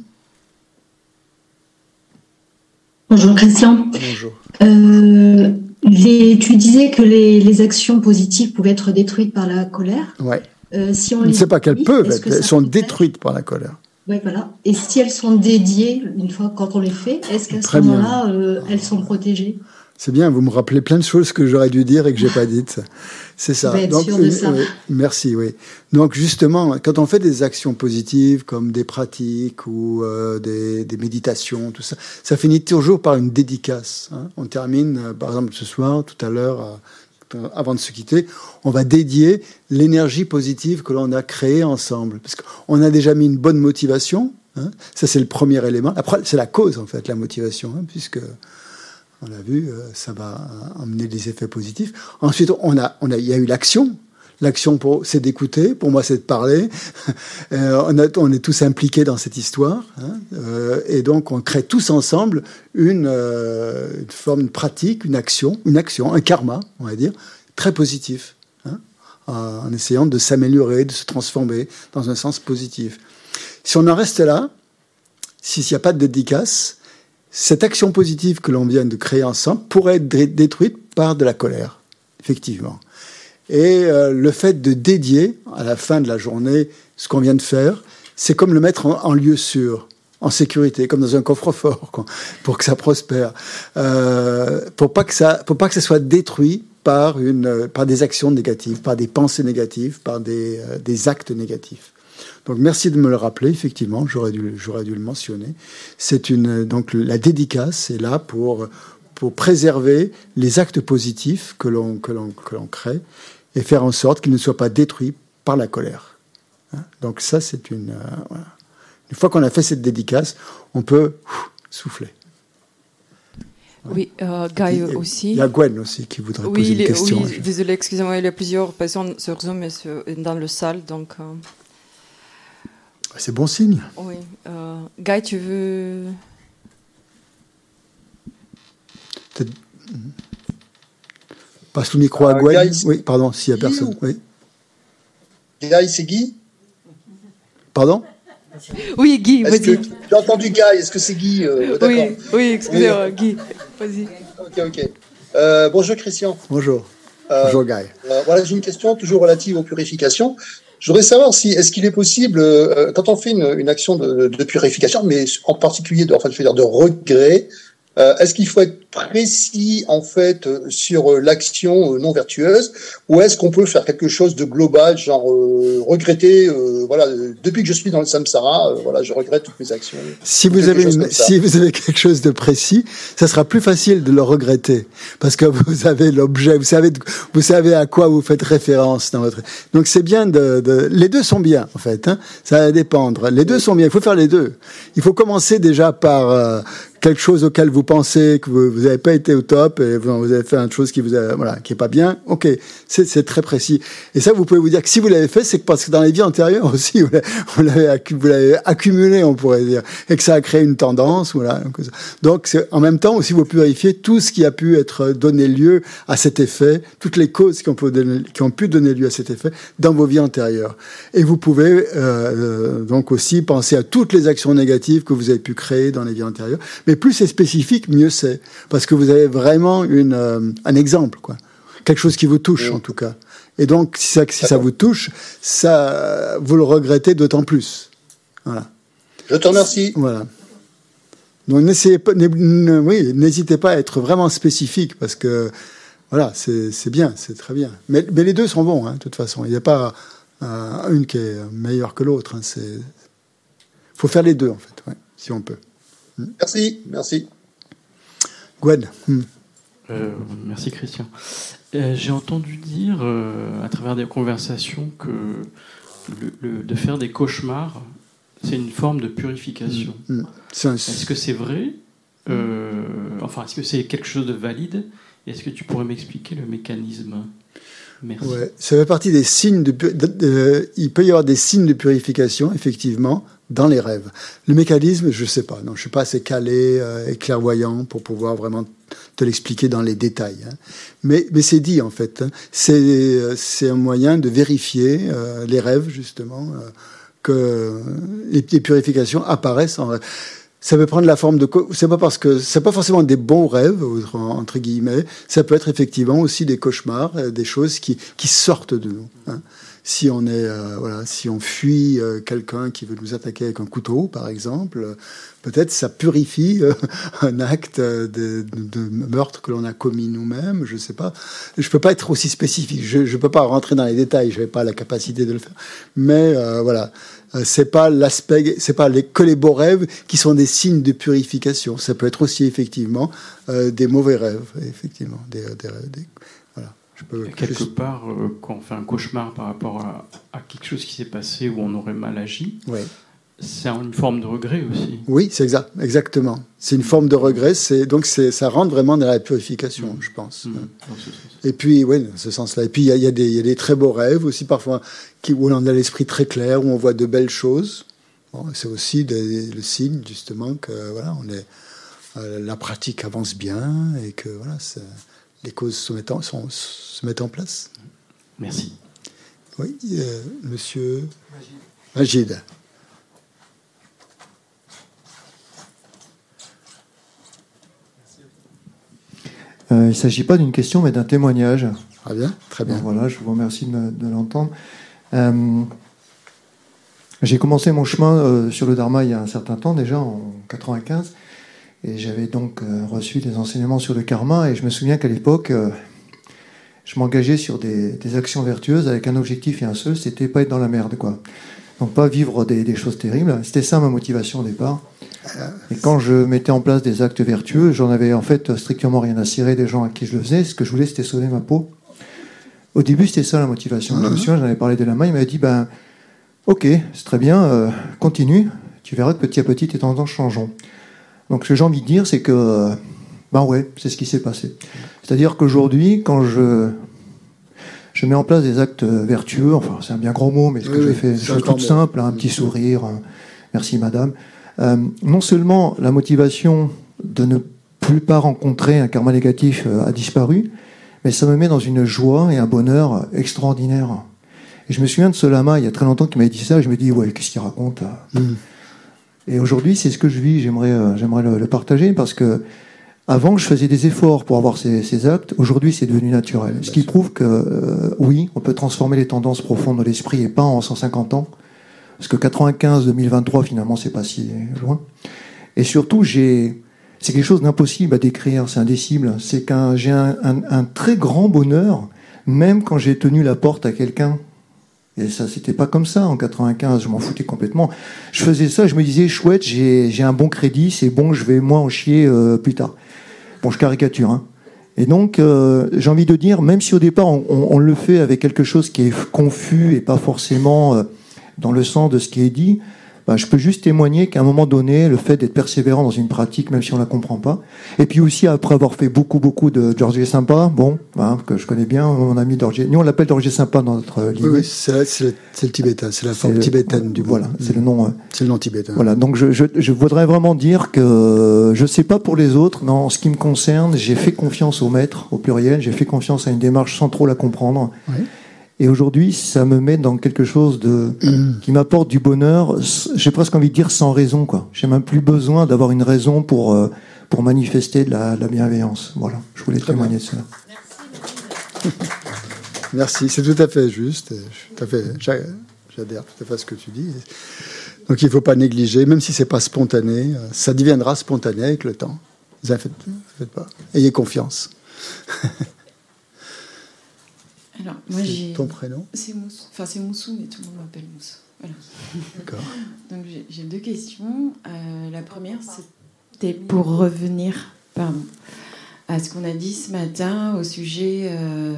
Bonjour Christian. Bonjour. tu disais que les, actions positives pouvaient être détruites par la colère. Ouais. Euh, si on ne sait pas qu'elles peuvent, elles sont détruites par la colère. Oui, voilà. Et si elles sont dédiées, une fois quand on les fait, est-ce qu'à ce moment-là, euh, elles sont protégées? C'est bien, vous me rappelez plein de choses que j'aurais dû dire et que j'ai pas dites. C'est ça. Donc, sûr de ça. merci, oui. Donc justement, quand on fait des actions positives comme des pratiques ou euh, des, méditations, tout ça, ça finit toujours par une dédicace. Hein. On termine, euh, par exemple, ce soir, tout à l'heure, euh, avant de se quitter, on va dédier l'énergie positive que l'on a créée ensemble, parce qu'on a déjà mis une bonne motivation. Hein. Ça, c'est le premier élément. Après, c'est la cause, en fait, la motivation, hein, puisque on l'a vu, euh, ça va amener des effets positifs. Ensuite, on a, on a, il y a eu l'action. L'action, c'est d'écouter. Pour moi, c'est de parler. Euh, on, est tous impliqués dans cette histoire, hein. euh, et donc on crée tous ensemble une, une, forme, une pratique, une action, une action, un karma, on va dire, très positif, hein, en essayant de s'améliorer, de se transformer dans un sens positif. Si on en reste là, s'il n'y a pas de dédicace, cette action positive que l'on vient de créer ensemble pourrait être détruite par de la colère, effectivement. Et euh, le fait de dédier à la fin de la journée ce qu'on vient de faire, c'est comme le mettre en, lieu sûr, en sécurité, comme dans un coffre-fort, pour que ça prospère, euh, pour pas que ça, pour pas que ça soit détruit par une, par des actions négatives, par des pensées négatives, par des, euh, des actes négatifs. Donc merci de me le rappeler, effectivement, j'aurais dû, j'aurais dû le mentionner. C'est une, donc la dédicace est là pour, pour préserver les actes positifs que l'on, que l'on, que l'on crée et faire en sorte qu'ils ne soient pas détruits par la colère. Hein? Donc ça, c'est une... Euh, une fois qu'on a fait cette dédicace, on peut souffler. Oui, euh, Guy aussi. Il y a Gwen aussi qui voudrait poser une question. Oui, désolé, excusez-moi, il y a plusieurs personnes sur Zoom et dans le salle, donc... Euh, C'est bon signe. Oui. Euh, Guy, tu veux. Passe le micro à euh, Guy. Oui, pardon, s'il n'y a personne. Oui. Guy, c'est Guy? Pardon? Oui, Guy, vas-y. J'ai entendu Guy, est-ce que c'est Guy euh, Oui, oui excusez-moi, Guy. Vas-y. Ok, ok. Euh, bonjour Christian. Bonjour. bonjour Guy. voilà, j'ai une question toujours relative aux purifications. Je voudrais savoir si est-ce qu'il est possible, euh, quand on fait une, action de, de, purification, mais en particulier de, enfin, je veux de regret, euh, est-ce qu'il faut être précis en fait euh, sur euh, l'action non vertueuse ou est-ce qu'on peut faire quelque chose de global, genre regretter, voilà, depuis que je suis dans le samsara, voilà, je regrette toutes mes actions. Si vous avez si vous avez quelque chose de précis, ça sera plus facile de le regretter parce que vous avez l'objet, vous savez vous savez à quoi vous faites référence dans votre. Donc c'est bien de, de, les deux sont bien en fait, hein, ça va dépendre. Les deux sont bien, il faut faire les deux. Il faut commencer déjà par quelque chose auquel vous pensez que vous n'avez pas été au top et vous, avez fait une chose qui vous a, voilà qui est pas bien, ok, c'est très précis. Et ça, vous pouvez vous dire que si vous l'avez fait, c'est parce que dans les vies antérieures aussi, vous l'avez accumulé, on pourrait dire, et que ça a créé une tendance, voilà. Donc, en même temps aussi, vous purifiez tout ce qui a pu être donné lieu à cet effet, toutes les causes qui ont, pu donner, lieu à cet effet dans vos vies antérieures. Et vous pouvez euh, euh, donc aussi penser à toutes les actions négatives que vous avez pu créer dans les vies antérieures, plus c'est spécifique, mieux c'est. Parce que vous avez vraiment une, euh, un exemple, quoi. Quelque chose qui vous touche, en tout cas. Et donc, si ça, si ça vous touche, ça, vous le regrettez d'autant plus. Voilà. Je te remercie. Voilà. Donc, n'essayez pas, oui, n'hésitez pas à être vraiment spécifique parce que, voilà, c'est bien, c'est très bien. Mais, mais, les deux sont bons, hein, de toute façon. Il n'y a pas euh, une qui est meilleure que l'autre. Il hein, faut faire les deux, en fait, ouais, si on peut. Merci, merci. Gwen. Hmm. Euh, merci Christian. Euh, j'ai entendu dire euh, à travers des conversations que le, de faire des cauchemars, c'est une forme de purification. Hmm. Hmm. Est-ce que c'est vrai? Enfin, est-ce que c'est quelque chose de valide? Est-ce que tu pourrais m'expliquer le mécanisme? Merci. Ouais, ça fait partie des signes de, Il peut y avoir des signes de purification, effectivement, dans les rêves. Le mécanisme, je ne sais pas. Non, je suis pas assez calé euh, et clairvoyant pour pouvoir vraiment te l'expliquer dans les détails. Hein. Mais, c'est dit en fait. Hein. C'est un moyen de vérifier euh, les rêves justement euh, que les, purifications apparaissent en rêve. Ça peut prendre la forme de. C'est pas parce que c'est pas forcément des bons rêves entre guillemets. Ça peut être effectivement aussi des cauchemars, des choses qui qui sortent de nous. Hein si on est euh, voilà, si on fuit euh, quelqu'un qui veut nous attaquer avec un couteau, par exemple, peut-être ça purifie euh, un acte de, de, meurtre que l'on a commis nous-mêmes. Je sais pas. Je peux pas être aussi spécifique. Je ne peux pas rentrer dans les détails. Je n'ai pas la capacité de le faire. Mais voilà, c'est pas l'aspect, c'est pas les, que les beaux rêves qui sont des signes de purification. Ça peut être aussi effectivement des mauvais rêves, effectivement, des, des, des quelque part, euh, quand on fait un cauchemar par rapport à, quelque chose qui s'est passé où on aurait mal agi, c'est une forme de regret aussi. Oui, c'est exact, exactement. C'est une forme de regret. C'est donc ça rentre vraiment dans la purification, mmh. je pense. Mmh. Et puis, oui, dans ce sens-là. Et puis, il y, a des très beaux rêves aussi parfois qui, où on a l'esprit très clair, où on voit de belles choses. c'est aussi le signe justement que voilà, on est, euh, la pratique avance bien et que voilà, les causes se mettent en, sont, se mettent en place. Merci. Oui, euh, monsieur Magid. Euh, il ne s'agit pas d'une question, mais d'un témoignage. Très bien, très bien. voilà, je vous remercie de, l'entendre. Euh, j'ai commencé mon chemin sur le Dharma il y a un certain temps, déjà en 95, et j'avais donc reçu des enseignements sur le karma, et je me souviens qu'à l'époque, je m'engageais sur des, actions vertueuses avec un objectif et un seul, c'était pas être dans la merde, quoi. Donc pas vivre des, choses terribles. C'était ça ma motivation au départ. Et quand je mettais en place des actes vertueux, j'en avais en fait strictement rien à cirer des gens à qui je le faisais. Ce que je voulais, c'était sauver ma peau. Au début, c'était ça la motivation. Je me souviens, j'en avais parlé de la main, il m'avait dit, ben, ok, c'est très bien, euh, continue. Tu verras que petit à petit, tes tendances changeront. Donc ce que j'ai envie de dire, c'est que ben ouais, c'est ce qui s'est passé. C'est-à-dire qu'aujourd'hui, quand je, je mets en place des actes vertueux, enfin c'est un bien grand mot, mais ce que je fais, c'est tout simple, un petit sourire, merci madame. non seulement la motivation de ne plus pas rencontrer un karma négatif a disparu, mais ça me met dans une joie et un bonheur extraordinaire. Et je me souviens de ce lama, il y a très longtemps, qui m'avait dit ça, et je me dis, ouais, qu'est-ce qu'il raconte mm. Et aujourd'hui, c'est ce que je vis, j'aimerais, euh, j'aimerais le, partager, parce que avant, je faisais des efforts pour avoir ces, actes, aujourd'hui, c'est devenu naturel. Ce qui prouve que, euh, oui, on peut transformer les tendances profondes de l'esprit, et pas en 150 ans, parce que 95-2023, finalement, c'est pas si loin. Et surtout, j'ai c'est quelque chose d'impossible à décrire, c'est indécible. C'est qu'un j'ai un, un, très grand bonheur, même quand j'ai tenu la porte à quelqu'un. Et ça, c'était pas comme ça en 95, je m'en foutais complètement. Je faisais ça, je me disais, chouette, j'ai un bon crédit, c'est bon, je vais moi en chier euh, plus tard. Bon, je caricature, hein. Et donc, euh, j'ai envie de dire, même si au départ on, on, le fait avec quelque chose qui est confus et pas forcément euh, dans le sens de ce qui est dit, bah, je peux juste témoigner qu'à un moment donné, le fait d'être persévérant dans une pratique, même si on la comprend pas, et puis aussi après avoir fait beaucoup, beaucoup de Georges Sympa, bon, hein, que je connais bien, mon ami Georges, nous on l'appelle Georges Sympa dans notre livre. Oui, c'est le, tibétain, c'est la forme tibétaine du Voilà, c'est le nom. Euh, c'est le nom tibétain. Voilà, donc je, je, je, voudrais vraiment dire que je sais pas pour les autres, mais en ce qui me concerne, j'ai fait confiance au maître, au pluriel, j'ai fait confiance à une démarche sans trop la comprendre. Oui. Et aujourd'hui, ça me met dans quelque chose de mm. qui m'apporte du bonheur. J'ai presque envie de dire sans raison, quoi. J'ai même plus besoin d'avoir une raison pour euh, pour manifester de la, bienveillance. Voilà, je voulais témoigner de cela. Merci, c'est tout à fait juste. Tout à fait, j'adhère tout à fait à ce que tu dis. Donc il ne faut pas négliger, même si c'est pas spontané, euh, ça deviendra spontané avec le temps. Ne faites, faites pas. Ayez confiance. Alors, moi j'ai. Ton prénom C'est Moussou. Enfin, c'est Moussou, mais tout le monde m'appelle Moussou. Voilà. D'accord. Donc, j'ai deux questions. Euh, la première, c'était pour revenir pardon, à ce qu'on a dit ce matin au sujet euh,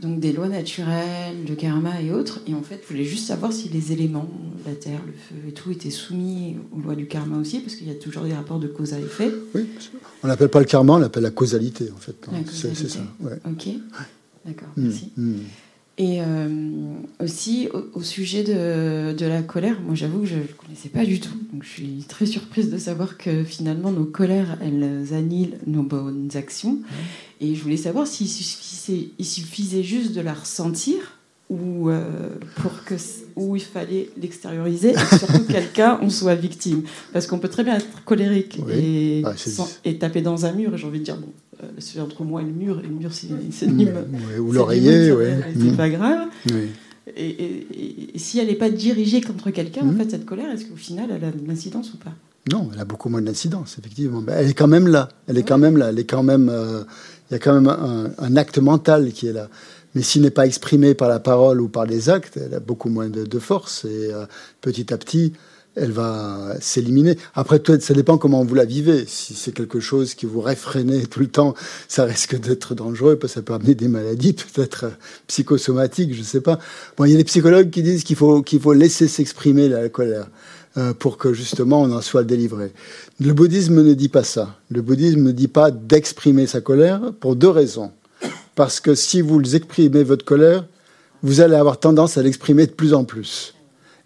donc des lois naturelles, le karma et autres. Et en fait, je voulais juste savoir si les éléments, la terre, le feu et tout, étaient soumis aux lois du karma aussi, parce qu'il y a toujours des rapports de cause à effet. Oui, on n'appelle pas le karma, on l'appelle la causalité, en fait. C'est ça. Ouais. Ok. D'accord, mm, merci. Mm. Et euh, aussi, au, sujet de, de, la colère, moi j'avoue que je ne connaissais pas du tout. Donc je suis très surprise de savoir que finalement nos colères, elles annihilent nos bonnes actions. Et je voulais savoir s'il suffisait, il suffisait juste de la ressentir ou euh, pour que où il fallait l'extérioriser et surtout quelqu'un on soit victime parce qu'on peut très bien être colérique et, ah, et, taper dans un mur et j'ai envie de dire bon c'est entre moi et le mur et le mur c'est ou l'oreiller c'est mm. pas grave. Et, si elle n'est pas dirigée contre quelqu'un en mm. fait cette colère est-ce qu'au final elle a de l'incidence ou pas? Non elle a beaucoup moins d'incidence effectivement. Elle est quand même là. Elle est quand même là. Elle est quand même euh, il y a quand même un, un acte mental qui est là. Mais s'il n'est pas exprimé par la parole ou par les actes, elle a beaucoup moins de, force. Et euh, petit à petit, elle va s'éliminer. Après, ça dépend comment vous la vivez. Si c'est quelque chose qui vous réfrénez tout le temps, ça risque d'être dangereux, parce que ça peut amener des maladies, peut-être euh, psychosomatiques, je ne sais pas. Bon, il y a des psychologues qui disent qu'il faut, qu'il faut laisser s'exprimer la colère euh, pour que justement on en soit délivré. Le bouddhisme ne dit pas ça. Le bouddhisme ne dit pas d'exprimer sa colère pour deux raisons parce que si vous exprimez votre colère, vous allez avoir tendance à l'exprimer de plus en plus.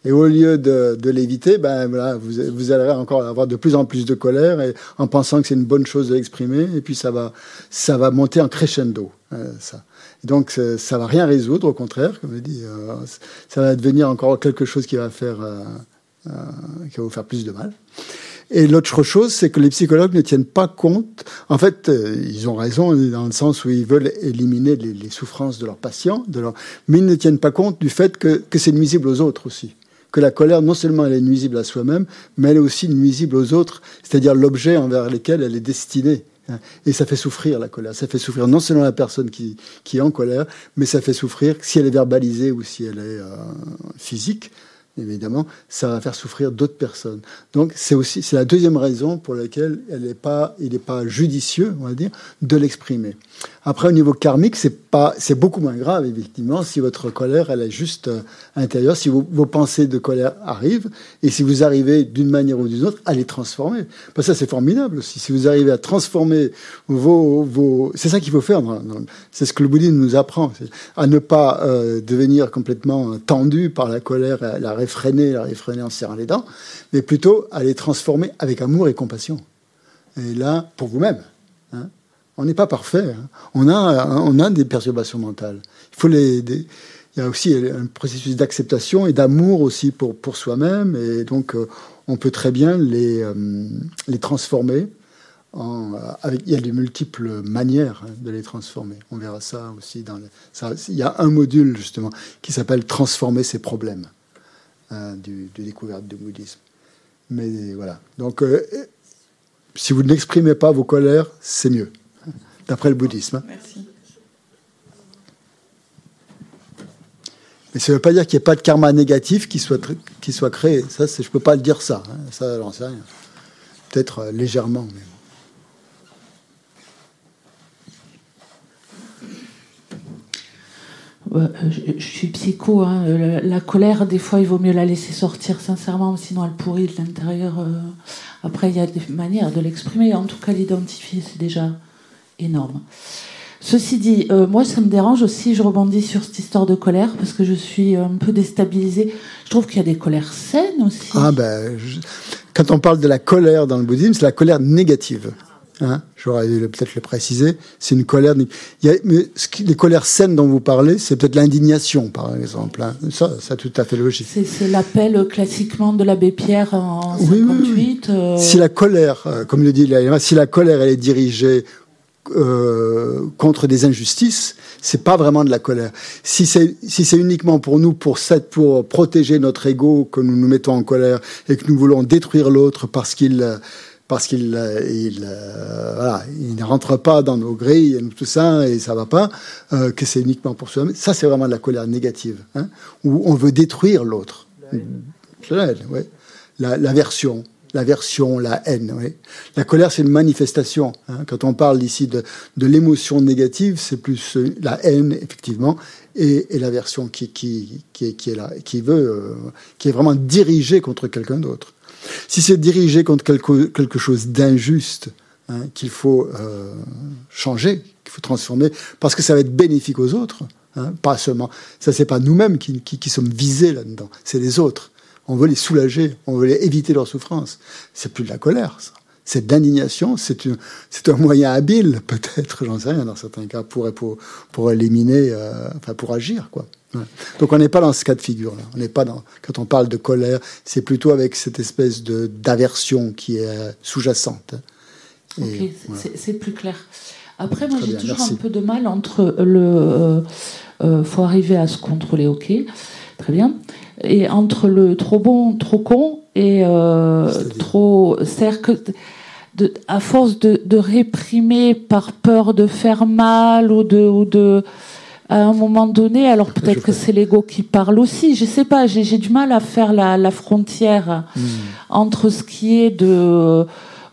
Et au lieu de, l'éviter, ben voilà, vous, allez encore avoir de plus en plus de colère en pensant que c'est une bonne chose de l'exprimer, et puis ça va, ça va monter en crescendo. Euh, ça. donc ça va rien résoudre, au contraire, comme je dis, euh, ça va devenir encore quelque chose qui va faire, euh, qui va vous faire plus de mal. Et l'autre chose, c'est que les psychologues ne tiennent pas compte. En fait, euh, ils ont raison dans le sens où ils veulent éliminer les, souffrances de leurs patients, de leur... mais ils ne tiennent pas compte du fait que, que c'est nuisible aux autres aussi. Que la colère, non seulement elle est nuisible à soi-même, mais elle est aussi nuisible aux autres, c'est-à-dire l'objet envers lequel elle est destinée. Et ça fait souffrir la colère. Ça fait souffrir non seulement la personne qui, qui est en colère, mais ça fait souffrir si elle est verbalisée ou si elle est euh, physique évidemment, ça va faire souffrir d'autres personnes. Donc c'est aussi c'est la deuxième raison pour laquelle elle est pas, il n'est pas judicieux, on va dire, de l'exprimer. Après, au niveau karmique, c'est pas, c'est beaucoup moins grave, effectivement, si votre colère, elle est juste euh, intérieure, si vos, pensées de colère arrivent, et si vous arrivez d'une manière ou d'une autre à les transformer. Parce que ça, c'est formidable aussi. Si vous arrivez à transformer vos, vos, c'est ça qu'il faut faire. C'est ce que le bouddhisme nous apprend, à ne pas euh, devenir complètement tendu par la colère, la réfréner, la réfréner en serrant les dents, mais plutôt à les transformer avec amour et compassion. Et là, pour vous-même. Hein, on n'est pas parfait. Hein. On, a, on a des perturbations mentales. Il, faut les, il y a aussi un processus d'acceptation et d'amour aussi pour, pour soi-même. Et donc, euh, on peut très bien les, euh, les transformer. Avec, il y a de multiples manières hein, de les transformer. On verra ça aussi dans ça, Il y a un module justement qui s'appelle Transformer ses problèmes hein, du, de découverte du bouddhisme. Mais voilà. Donc, euh, si vous n'exprimez pas vos colères, c'est mieux d'après le bouddhisme. Hein. Merci. Mais ça ne veut pas dire qu'il n'y ait pas de karma négatif qui soit, qui soit créé. Ça, je ne peux pas le dire ça. Hein. Ça, j'en sais rien. Peut-être euh, légèrement. Mais euh, je, suis psycho. Hein. La, colère, des fois, il vaut mieux la laisser sortir sincèrement, sinon elle pourrit de l'intérieur. Euh. Après, il y a des manières de l'exprimer. En tout cas, l'identifier, c'est déjà énorme. Ceci dit, euh, moi, ça me dérange aussi, je rebondis sur cette histoire de colère, parce que je suis un peu déstabilisée. Je trouve qu'il y a des colères saines aussi. Ah ben, quand on parle de la colère dans le bouddhisme, c'est la colère négative. Hein J'aurais peut-être le préciser. C'est une colère. Il y a, mais les colères saines dont vous parlez, c'est peut-être l'indignation, par exemple. Hein. Ça, c'est tout à fait logique. C'est l'appel classiquement de l'abbé Pierre en 58. Euh. Si la colère, euh, comme le dit si la colère elle est dirigée euh, contre des injustices, c'est pas vraiment de la colère. Si c'est si c'est uniquement pour nous pour pour protéger notre ego que nous nous mettons en colère et que nous voulons détruire l'autre parce qu'il parce qu'il il, euh, voilà, il ne rentre pas dans nos grilles et tout ça et ça va pas euh, que c'est uniquement pour soi-même. Ça c'est vraiment de la colère négative hein, où on veut détruire l'autre. La, ouais. la, l'aversion, L'aversion, la haine. Oui. La colère, c'est une manifestation. Hein. Quand on parle ici de, de l'émotion négative, c'est plus euh, la haine, effectivement, et, et l'aversion qui, qui, qui, qui, est là, qui veut, euh, qui est vraiment dirigée contre quelqu'un d'autre. Si c'est dirigé contre quelque, quelque chose d'injuste, hein, qu'il faut euh, changer, qu'il faut transformer, parce que ça va être bénéfique aux autres, hein, pas seulement. Ça, c'est pas nous-mêmes qui, qui, sommes visés là-dedans, c'est les autres on veut les soulager, on veut éviter leur souffrance. C'est plus de la colère, ça. C'est de l'indignation, c'est un moyen habile, peut-être, j'en sais rien, dans certains cas, pour, pour, pour éliminer, euh, enfin, pour agir, quoi. Donc on n'est pas dans ce cas de figure-là. On n'est pas dans, quand on parle de colère, c'est plutôt avec cette espèce de d'aversion qui est sous-jacente. Ok, c'est plus clair. Après, moi, j'ai toujours un peu de mal entre le. Euh, euh, faut arriver à se contrôler, ok, très bien et entre le trop bon, trop con et euh, trop. Que, de, à force de, de, réprimer par peur de faire mal ou de. Ou de à un moment donné, alors peut-être que c'est l'ego qui parle aussi, je sais pas, j'ai du mal à faire la, la frontière hmm. entre ce qui est de.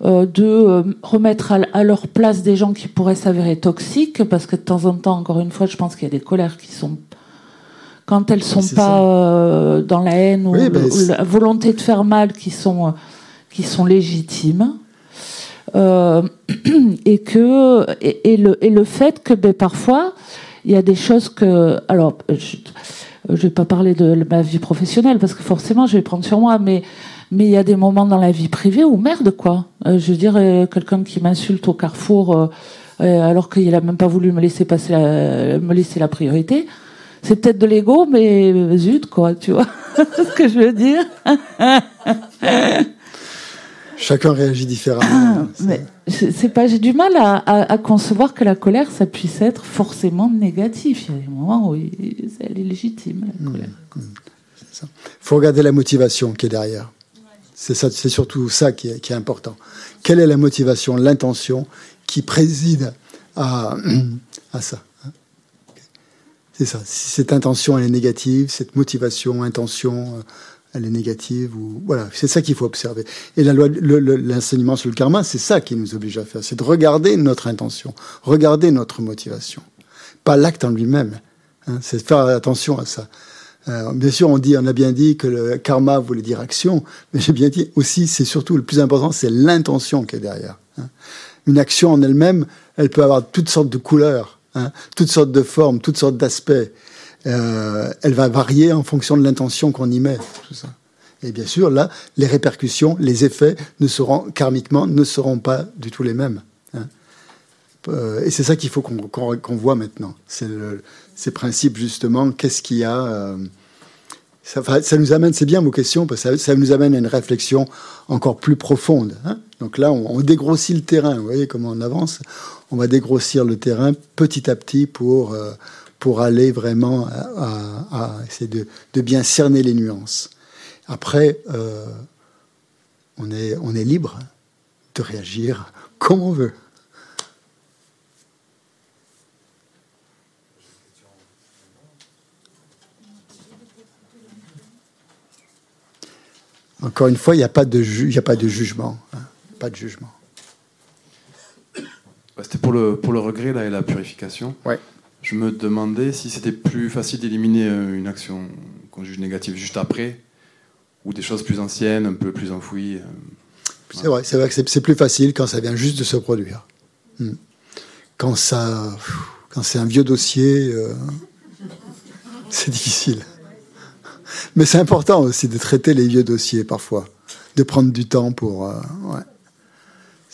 Euh, de euh, remettre à, leur place des gens qui pourraient s'avérer toxiques, parce que de temps en temps, encore une fois, je pense qu'il y a des colères qui sont quand elles sont pas euh, dans la haine ou, ben, la volonté de faire mal qui sont qui sont légitimes euh, et que et, et, le et le fait que ben, parfois il y a des choses que alors je, je vais pas parler de ma vie professionnelle parce que forcément je vais prendre sur moi mais mais il y a des moments dans la vie privée où merde quoi euh, je veux dire euh, quelqu'un qui m'insulte au carrefour alors qu'il a même pas voulu me laisser passer la, me laisser la priorité c'est peut-être de l'ego, mais zut, quoi, tu vois ce que je veux dire Chacun réagit différemment. Ah, mais c'est pas, j'ai du mal à, concevoir que la colère, ça puisse être forcément négatif. Il y a des moments où elle est légitime, la mmh, colère. Il mmh, faut regarder la motivation qui est derrière. C'est ça, c'est surtout ça qui est, qui est, important. Quelle est la motivation, l'intention qui préside à, à ça c'est ça. Si cette intention elle est négative, cette motivation, intention, euh, elle est négative ou voilà, c'est ça qu'il faut observer. Et la loi, l'enseignement sur le karma, c'est ça qui nous oblige à faire, c'est de regarder notre intention, regarder notre motivation, pas l'acte en lui-même. Hein, c'est faire attention à ça. Euh, bien sûr, on dit, on a bien dit que le karma voulait dire action, mais j'ai bien dit aussi, c'est surtout le plus important, c'est l'intention qui est derrière. Hein. Une action en elle-même, elle peut avoir toutes sortes de couleurs, hein, toutes sortes de formes, toutes sortes d'aspects. Euh, elle va varier en fonction de l'intention qu'on y met. Et bien sûr, là, les répercussions, les effets ne seront karmiquement ne seront pas du tout les mêmes. Hein. Euh, et c'est ça qu'il faut qu'on voit maintenant. C'est ces principes justement. Qu'est-ce qu'il y a euh, ça, nous amène, c'est bien vos questions, parce que ça, nous amène à une réflexion encore plus profonde. Hein. Donc là, on, dégrossit le terrain. Vous voyez comment on avance On va dégrossir le terrain petit à petit pour pour aller vraiment à, essayer de, bien cerner les nuances. Après, euh, on, est, on est libre de réagir comme on veut. Encore une fois, il n'y a, pas de a pas de jugement. Hein. pas de jugement. C'était pour le, pour le regret là, et la purification. Ouais je me demandais si c'était plus facile d'éliminer euh, une action qu'on juge négative juste après, ou des choses plus anciennes, un peu plus enfouies. Euh, c'est vrai, c'est vrai que c'est plus facile quand ça vient juste de se produire. Hmm. Quand quand c'est un vieux dossier, euh, c'est difficile. Mais c'est important aussi de traiter les vieux dossiers parfois, de prendre du temps pour.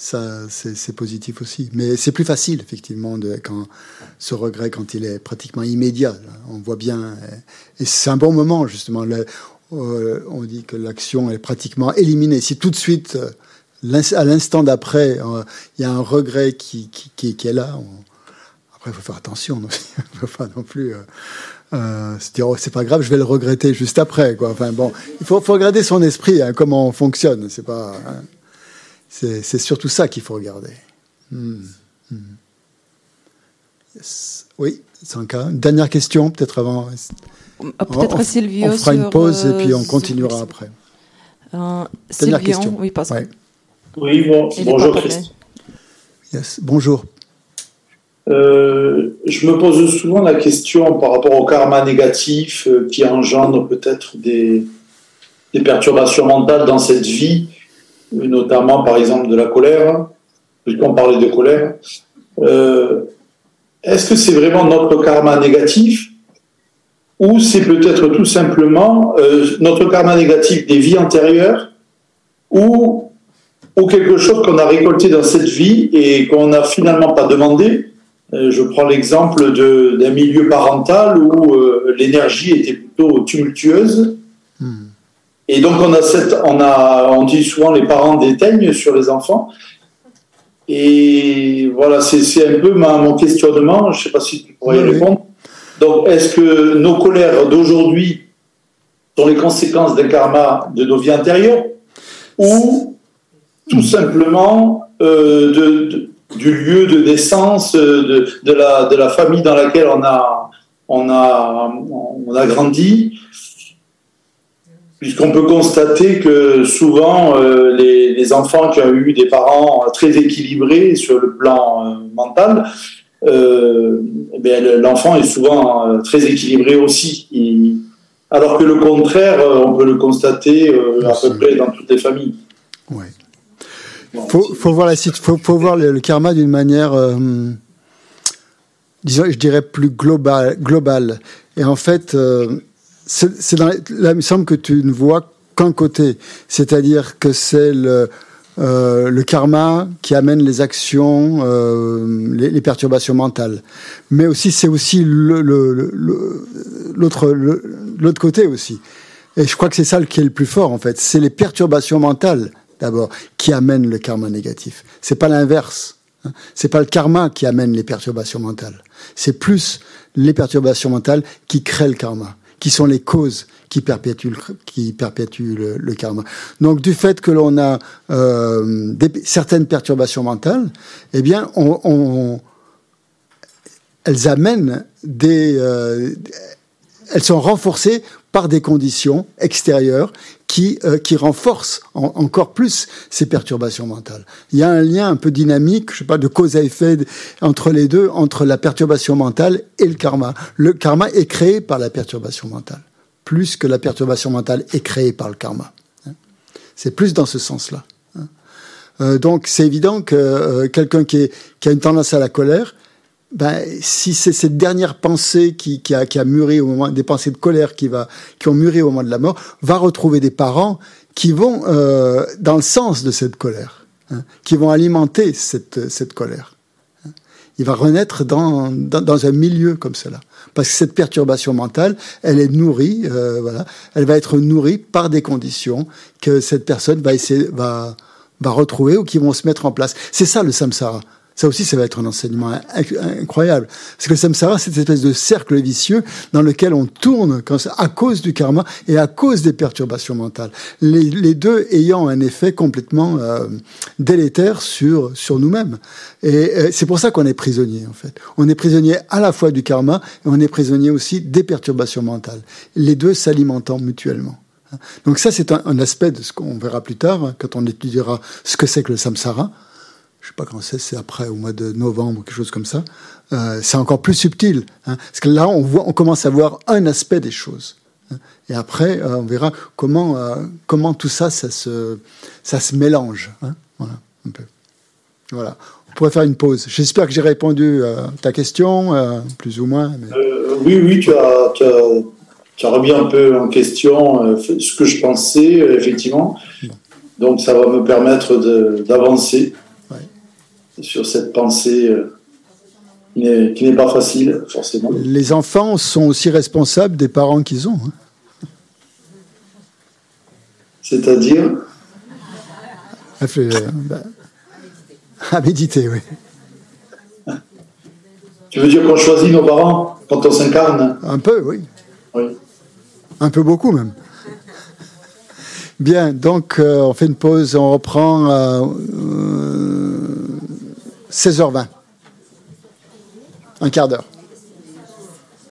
Ça c'est positif aussi. Mais c'est plus facile, effectivement, quand, ce regret quand il est pratiquement immédiat. On voit bien. Et c'est un bon moment, justement. Euh, on dit que l'action est pratiquement éliminée. Si tout de suite, euh, à l'instant d'après, euh, il y a un regret qui, est là, après, il faut faire attention. Il ne faut pas non plus. Euh, se dire oh, c'est pas grave, je vais le regretter juste après. Quoi. Enfin bon, il faut, faut regarder son esprit, hein, comment on fonctionne. C'est pas. Hein. C'est surtout ça qu'il faut regarder. Hmm. Hmm. Oui, Sanka. Une dernière question, peut-être avant. Ah, peut-être on, Silvio. On fera une pause et puis on euh, continuera après. Euh, dernière question. Oui, parce Oui, bon, bonjour Yes, bonjour. Euh, je me pose souvent la question par rapport au karma négatif euh, qui engendre peut-être des, des, perturbations mentales dans cette vie notamment par exemple de la colère, puisqu'on parlait de colère. Euh, est-ce que c'est vraiment notre karma négatif ou c'est peut-être tout simplement euh, notre karma négatif des vies antérieures ou, ou quelque chose qu'on a récolté dans cette vie et qu'on n'a finalement pas demandé? Euh, Je prends l'exemple d'un milieu parental où l'énergie était plutôt tumultueuse. Hmm. Et donc on a cette, on a, on dit souvent les parents déteignent sur les enfants. Et voilà, c'est un peu ma, mon questionnement. Je ne sais pas si tu pourrais y répondre. Donc, est-ce que nos colères d'aujourd'hui sont les conséquences d'un karma de nos vies antérieures ou tout simplement euh, de, du lieu de naissance, de, de, la, de la famille dans laquelle on a, on a, on a grandi puisqu'on peut constater que souvent euh, les, enfants qui ont eu des parents très équilibrés sur le plan euh, mental, euh, eh l'enfant est souvent très équilibré aussi. alors que le contraire, on peut le constater à peu près dans toutes les familles. Oui. faut, voir la faut, faut voir le, karma d'une manière, disons, je dirais plus globale. globale. Et en fait, c'est là, il me semble que tu ne vois qu'un côté, c'est-à-dire que c'est le, euh, le karma qui amène les actions, euh, les, perturbations mentales. Mais aussi, c'est aussi l'autre l'autre côté aussi. Et je crois que c'est ça qui est le plus fort en fait. C'est les perturbations mentales d'abord qui amènent le karma négatif. C'est pas l'inverse. Hein. C'est pas le karma qui amène les perturbations mentales. C'est plus les perturbations mentales qui créent le karma qui sont les causes qui perpétuent, qui perpétuent le, karma. Donc, du fait que l'on a euh, certaines perturbations mentales, eh bien, elles amènent euh, elles sont renforcées par des conditions extérieures qui, euh, qui renforcent encore plus ces perturbations mentales. Il y a un lien un peu dynamique, je sais pas, de cause à effet entre les deux, entre la perturbation mentale et le karma. Le karma est créé par la perturbation mentale, plus que la perturbation mentale est créée par le karma. Hein. C'est plus dans ce sens-là. Hein. Euh, donc c'est évident que euh, quelqu'un qui a une tendance à la colère, ben, si c'est cette dernière pensée qui, a, qui a mûri au moment des pensées de colère qui va qui ont mûri au moment de la mort, va retrouver des parents qui vont euh, dans le sens de cette colère, hein, qui vont alimenter cette, cette colère. Il va renaître dans, dans, dans, un milieu comme cela, parce que cette perturbation mentale, elle est nourrie, euh, voilà, elle va être nourrie par des conditions que cette personne va essayer va va retrouver ou qui vont se mettre en place. C'est ça le samsara. Ça aussi, ça va être un enseignement incroyable. Parce que le samsara, c'est cette espèce de cercle vicieux dans lequel on tourne à cause du karma et à cause des perturbations mentales. Les, deux ayant un effet complètement euh, délétère sur, sur nous-mêmes. Et, c'est pour ça qu'on est prisonnier, en fait. On est prisonnier à la fois du karma et on est prisonnier aussi des perturbations mentales. Les deux s'alimentant mutuellement. Donc ça, c'est un, aspect de ce qu'on verra plus tard, hein, quand on étudiera ce que c'est que le samsara je sais pas quand c'est, c'est après, au mois de novembre, quelque chose comme ça. Euh, c'est encore plus subtil, hein, parce que là, on voit, on commence à voir un aspect des choses. Hein. et après, euh, on verra comment, euh, comment tout ça, ça se, ça se mélange. Hein, voilà, un peu. Voilà. On pourrait faire une pause. J'espère que j'ai répondu à ta question, plus ou moins. oui, oui, tu as, tu as, tu as remis un peu en question ce que je pensais, effectivement. Donc, ça va me permettre d'avancer sur cette pensée euh, qui n'est pas facile, forcément. Les enfants sont aussi responsables des parents qu'ils ont. Hein. C'est-à-dire? À, euh, bah, à méditer, oui. Tu veux dire qu'on choisit nos parents quand on s'incarne? Un peu, oui. Oui. Un peu beaucoup même. Bien, donc euh, on fait une pause, on reprend. 16h20. Un quart d'heure.